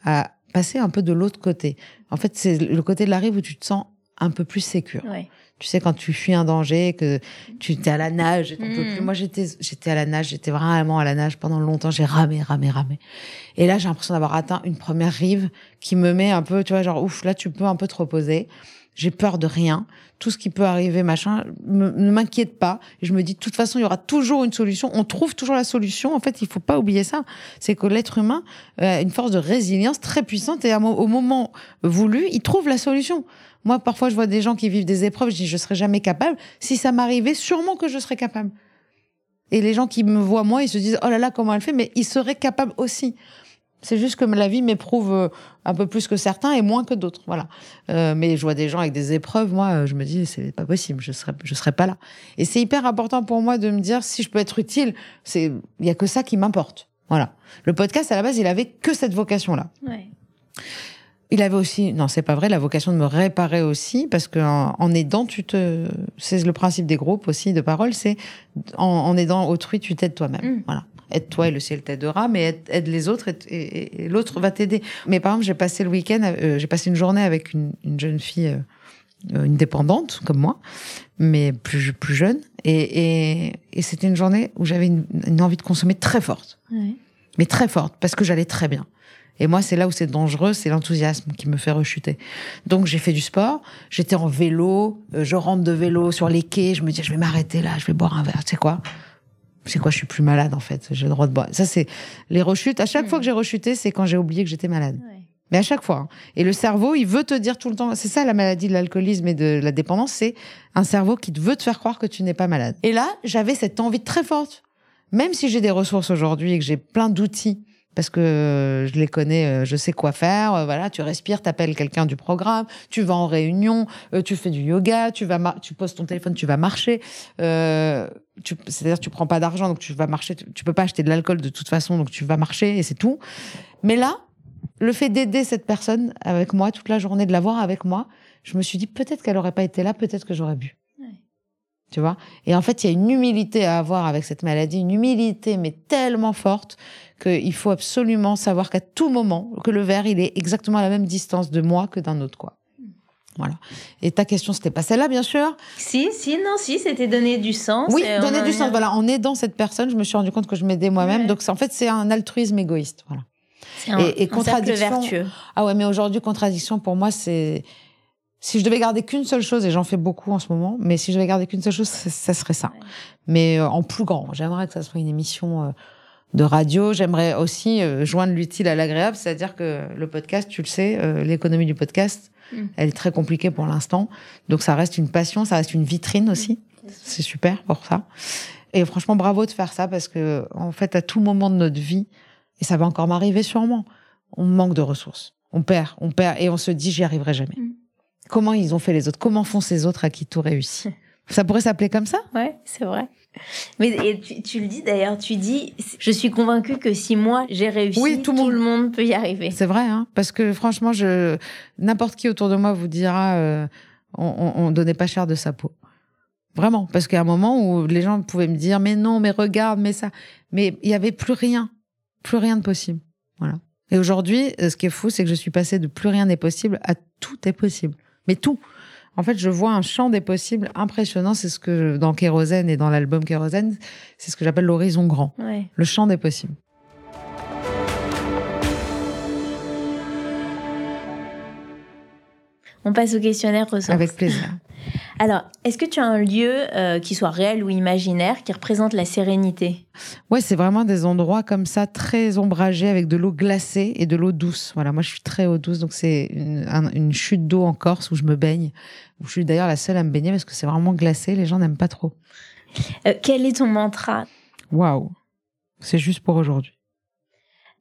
à passer un peu de l'autre côté. En fait, c'est le côté de la rive où tu te sens un peu plus sécure. ouais. Tu sais, quand tu fuis un danger, que tu es à la nage, et t'en peux Mm. plus. Moi, j'étais, j'étais à la nage, j'étais vraiment à la nage pendant longtemps. J'ai ramé, ramé, ramé. Et là, j'ai l'impression d'avoir atteint une première rive qui me met un peu, tu vois, genre, ouf, là, tu peux un peu te reposer. J'ai peur de rien. Tout ce qui peut arriver, machin, ne m'inquiète pas. Je me dis, de toute façon, il y aura toujours une solution. On trouve toujours la solution. En fait, il faut pas oublier ça. C'est que l'être humain euh, a une force de résilience très puissante et au moment voulu, il trouve la solution. Moi, parfois, je vois des gens qui vivent des épreuves, je dis, je serais jamais capable. Si ça m'arrivait, sûrement que je serais capable. Et les gens qui me voient, moi, ils se disent, oh là là, comment elle fait, mais ils seraient capables aussi. C'est juste que la vie m'éprouve euh, un peu plus que certains et moins que d'autres, voilà. Euh, mais je vois des gens avec des épreuves, moi, euh, je me dis, c'est pas possible, je serais, je serais pas là. Et c'est hyper important pour moi de me dire, si je peux être utile, c'est, il y a que ça qui m'importe. Voilà. Le podcast, à la base, il avait que cette vocation-là. ouais. Il avait aussi, non, c'est pas vrai, la vocation de me réparer aussi, parce que en, en aidant, tu te, c'est le principe des groupes aussi de parole, c'est en, en aidant autrui, tu t'aides toi-même. Mm. Voilà. Aide-toi et le ciel t'aidera, mais aide, aide les autres et, et- et l'autre va t'aider. Mais par exemple, j'ai passé le week-end, euh, j'ai passé une journée avec une, une jeune fille, euh, euh, une dépendante comme moi, mais plus plus jeune, et, et, et c'était une journée où j'avais une, une envie de consommer très forte ouais. mais très forte, parce que j'allais très bien. Et moi, c'est là où c'est dangereux, c'est l'enthousiasme qui me fait rechuter. Donc, j'ai fait du sport, j'étais en vélo, euh, je rentre de vélo sur les quais, je me dis, je vais m'arrêter là, je vais boire un verre. Tu sais quoi? C'est quoi Je suis plus malade, en fait. J'ai le droit de boire. Ça, c'est les rechutes. À chaque Mm. fois que j'ai rechuté, c'est quand j'ai oublié que j'étais malade. ouais. Mais à chaque fois. hein. Et le cerveau, il veut te dire tout le temps. C'est ça la maladie de l'alcoolisme et de la dépendance, c'est un cerveau qui veut te faire croire que tu n'es pas malade. Et là, j'avais cette envie très forte. Même si j'ai des ressources aujourd'hui et que j'ai plein d'outils, parce que euh, je les connais, euh, je sais quoi faire. euh, Voilà, tu respires, t'appelles quelqu'un du programme, tu vas en réunion, tu fais du yoga, tu vas, tu poses ton téléphone, tu vas marcher. Euh, C'est-à-dire, tu prends pas d'argent, donc tu vas marcher. Tu, tu peux pas acheter de l'alcool de toute façon, donc tu vas marcher et c'est tout. Mais là, le fait d'aider cette personne avec moi toute la journée, de l'avoir avec moi, je me suis dit peut-être qu'elle aurait pas été là, peut-être que j'aurais bu. Ouais. Tu vois Et en fait, il y a une humilité à avoir avec cette maladie, une humilité mais tellement forte qu'il faut absolument savoir qu'à tout moment, que le verre, il est exactement à la même distance de moi que d'un autre, quoi. Voilà. Et ta question, c'était pas celle-là, bien sûr? Si, si, non, si, c'était donner du sens. Oui, donner du sens. Voilà, en aidant cette personne, je me suis rendu compte que je m'aidais moi-même. Ouais. Donc, en fait, c'est un altruisme égoïste. Voilà. C'est un, Et- contradiction. vertueux. Ah ouais, mais aujourd'hui, contradiction, pour moi, c'est. Si je devais garder qu'une seule chose, et j'en fais beaucoup en ce moment, mais si je devais garder qu'une seule chose, ça, ça serait ça. Ouais. Mais euh, en plus grand. J'aimerais que ça soit une émission euh, de radio. J'aimerais aussi euh, joindre l'utile à l'agréable, c'est-à-dire que le podcast, tu le sais, euh, l'économie du podcast, Mm. elle est très compliquée pour l'instant. Donc ça reste une passion, ça reste une vitrine aussi. C'est super pour ça. Et franchement, bravo de faire ça parce que, en fait, à tout moment de notre vie, et ça va encore m'arriver sûrement, on manque de ressources. On perd, on perd, et on se dit, j'y arriverai jamais. Mm. Comment ils ont fait les autres Comment font ces autres à qui tout réussit *laughs* Ça pourrait s'appeler comme ça? Ouais, c'est vrai. Mais et tu, tu le dis d'ailleurs, tu dis, je suis convaincue que si moi j'ai réussi, Oui, tout tout, le le monde peut y arriver. C'est vrai, hein parce que franchement, je n'importe qui autour de moi vous dira, euh, on, on, on donnait pas cher de sa peau. Vraiment, parce qu'il y a un moment où les gens pouvaient me dire, mais non, mais regarde, mais ça, mais il y avait plus rien, plus rien de possible. Voilà. Et aujourd'hui, ce qui est fou, c'est que je suis passée de plus rien n'est possible à tout est possible. Mais tout. En fait, je vois un champ des possibles impressionnant. C'est ce que, dans Kérosène et dans l'album Kérosène, c'est ce que j'appelle l'horizon grand. Le champ des possibles. On passe au questionnaire ressources. Avec plaisir. Alors, est-ce que tu as un lieu euh, qui soit réel ou imaginaire qui représente la sérénité? Ouais, c'est vraiment des endroits comme ça, très ombragés, avec de l'eau glacée et de l'eau douce. Voilà, moi je suis très eau douce, donc c'est une, chute d'eau en Corse où je me baigne. Où je suis d'ailleurs la seule à me baigner parce que c'est vraiment glacé, les gens n'aiment pas trop. Euh, quel est ton mantra? Waouh, c'est juste pour aujourd'hui.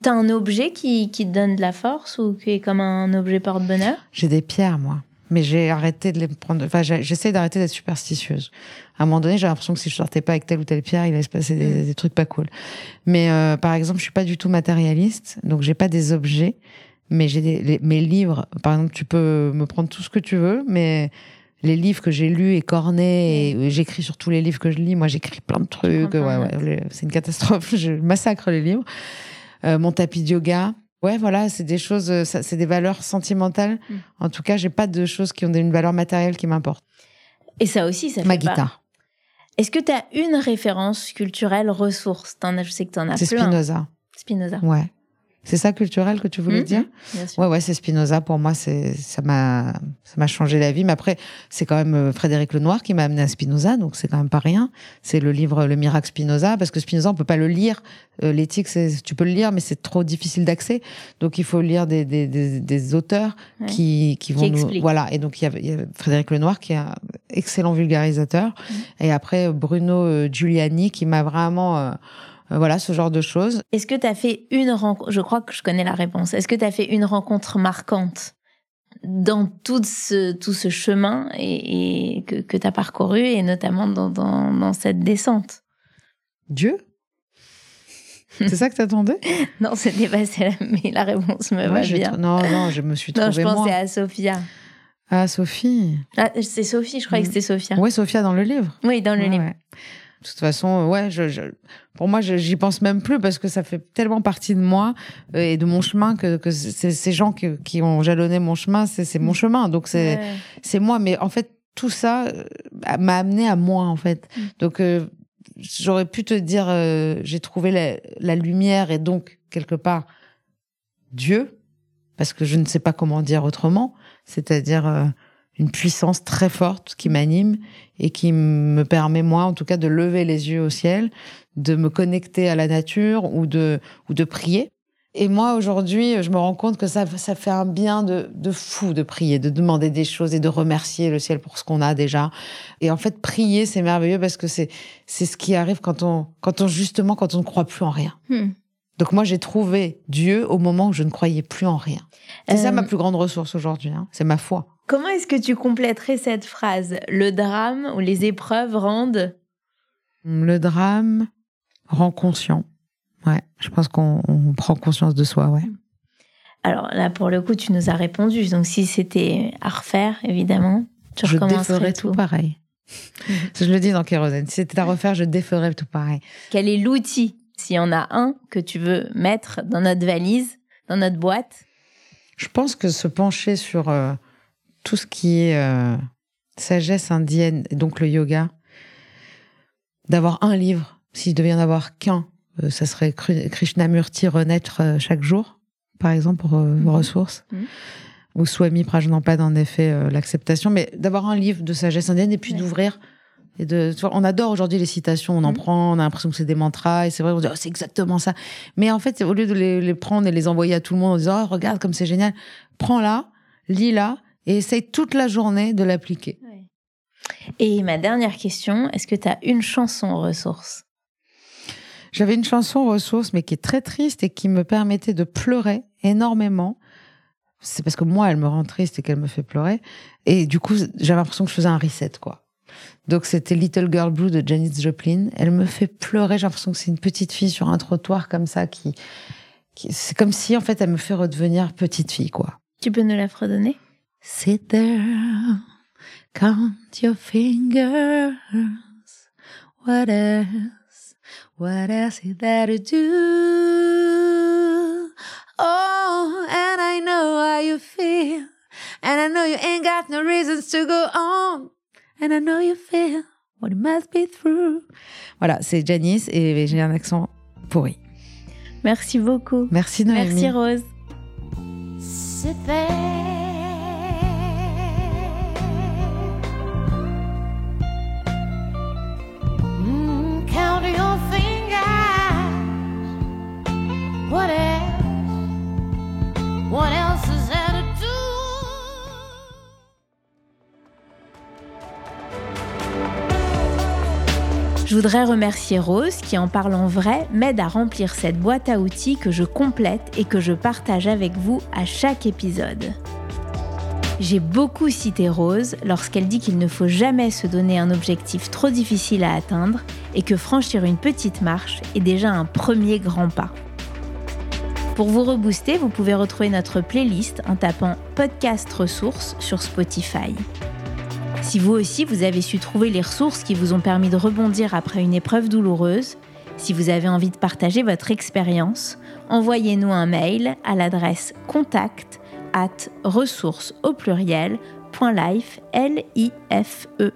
T'as un objet qui, qui te donne de la force ou qui est comme un objet porte-bonheur? J'ai des pierres, moi mais j'ai arrêté de les prendre. Enfin, j'essaie d'arrêter d'être superstitieuse. À un moment donné, j'ai l'impression que si je sortais pas avec telle ou telle pierre, il allait se passer des, mm. trucs pas cool. Mais euh, par exemple, je suis pas du tout matérialiste, donc j'ai pas des objets, mais j'ai des, mes livres. Par exemple, tu peux me prendre tout ce que tu veux, mais les livres que j'ai lus et cornés, et mm. j'écris sur tous les livres que je lis. Moi, j'écris plein de trucs. Ouais, ouais, c'est une catastrophe. *laughs* Je massacre les livres. Euh, mon tapis de yoga. Ouais, voilà, c'est des choses, euh, c'est des valeurs sentimentales. Mm. En tout cas, j'ai pas de choses qui ont une valeur matérielle qui m'importe. Et ça aussi, ça fait Ma guitare. Est-ce que tu as une référence culturelle ressource? En Je sais que tu en as plein. C'est Spinoza. Spinoza. Ouais. C'est ça culturel que tu voulais mmh, dire? Ouais, ouais, c'est Spinoza. Pour moi, c'est ça m'a ça m'a changé la vie. Mais après, c'est quand même euh, Frédéric Lenoir qui m'a amené à Spinoza, donc c'est quand même pas rien. C'est le livre Le miracle Spinoza, parce que Spinoza, on peut pas le lire. Euh, l'éthique, c'est tu peux le lire, mais c'est trop difficile d'accès. Donc il faut lire des des, des, auteurs qui qui vont nous voilà. Et donc il y, a, Frédéric Lenoir qui est un excellent vulgarisateur, mmh. et après Bruno euh, Giuliani qui m'a vraiment euh, voilà, ce genre de choses. Est-ce que tu as fait une rencontre Je crois que je connais la réponse. Est-ce que tu as fait une rencontre marquante dans tout ce, tout ce chemin et, que, que tu as parcouru, et notamment dans, dans, cette descente? Dieu? C'est ça que t'attendais? *laughs* Non, c'était pas ça, mais la réponse me va bien. Non, non, je me suis trouvée Non, je pensais à Sophia. Ah, Sophie. Ah, c'est Sophie, je croyais que c'était Sophia. Oui, Sophia dans le livre. Oui, dans le livre. De toute façon, ouais, je, pour moi, j'y pense même plus parce que ça fait tellement partie de moi euh, et de mon chemin que, que ces gens qui, qui, ont jalonné mon chemin, c'est mon chemin. Donc c'est c'est moi. Mais en fait, tout ça euh, m'a amené à moi, en fait. Mm. Donc euh, j'aurais pu te dire, j'ai trouvé la, la, lumière et donc quelque part Dieu, parce que je ne sais pas comment dire autrement. C'est-à-dire une puissance très forte qui m'anime et qui me permet moi en tout cas de lever les yeux au ciel, de me connecter à la nature ou de ou de prier. Et moi aujourd'hui, je me rends compte que ça ça fait un bien de de fou de prier, de demander des choses et de remercier le ciel pour ce qu'on a déjà. Et en fait, prier c'est merveilleux parce que c'est c'est ce qui arrive quand on quand on justement quand on ne croit plus en rien. Hmm. Donc moi, j'ai trouvé Dieu au moment où je ne croyais plus en rien. C'est ça ma euh, plus grande ressource aujourd'hui. Hein. C'est ma foi. Comment est-ce que tu compléterais cette phrase? Le drame ou les épreuves rendent? Le drame rend conscient. Ouais, je pense qu'on prend conscience de soi, ouais. Alors là, pour le coup, tu nous as répondu. Donc si c'était à refaire, évidemment, tu je déferais tout. pareil. *laughs* je le dis dans Kérosène. Si c'était à refaire, je déferais tout pareil. Quel est l'outil, s'il y en a un, que tu veux mettre dans notre valise, dans notre boîte? Je pense que se pencher sur euh, tout ce qui est euh, sagesse indienne, et donc le yoga, d'avoir un livre, s'il devait y en avoir qu'un, euh, ça serait Krishnamurti renaître euh, chaque jour, par exemple, pour vos mhm. ressources. Mhm. Ou Swami Prajnapada, en effet, l'acceptation. Mais d'avoir un livre de sagesse indienne et puis d'ouvrir. Et de, on adore aujourd'hui les citations, on en mhm. prend, on a l'impression que c'est des mantras, et c'est vrai, on dit, oh, c'est exactement ça. Mais en fait, au lieu de les, les, prendre et les envoyer à tout le monde en disant, oh, regarde comme c'est génial, prends-la, lis-la, et essaye toute la journée de l'appliquer. Et ma dernière question, est-ce que tu as une chanson ressource? J'avais une chanson ressource, mais qui est très triste et qui me permettait de pleurer énormément. C'est parce que moi, elle me rend triste et qu'elle me fait pleurer. Et du coup, j'avais l'impression que je faisais un reset, quoi. Donc c'était Little Girl Blue de Janis Joplin. Elle me fait pleurer. J'ai l'impression que c'est une petite fille sur un trottoir comme ça qui, qui c'est comme si en fait elle me fait redevenir petite fille quoi. Tu peux nous la fredonner? Sit there, count your fingers. What else? What else is there to do? Oh, you feel. And I know you ain't got no reasons to go on. And I know you feel what you must be through. Voilà, c'est Janice et j'ai un accent pourri. Merci beaucoup. Merci Noémie. Merci Rose. Sit there. Je voudrais remercier Rose qui, en parlant vrai, m'aide à remplir cette boîte à outils que je complète et que je partage avec vous à chaque épisode. J'ai beaucoup cité Rose lorsqu'elle dit qu'il ne faut jamais se donner un objectif trop difficile à atteindre et que franchir une petite marche est déjà un premier grand pas. Pour vous rebooster, vous pouvez retrouver notre playlist en tapant Podcast Ressources sur Spotify. Si vous aussi vous avez su trouver les ressources qui vous ont permis de rebondir après une épreuve douloureuse, si vous avez envie de partager votre expérience, envoyez-nous un mail à l'adresse contact at ressources au pluriel, .life, L -I -F -E.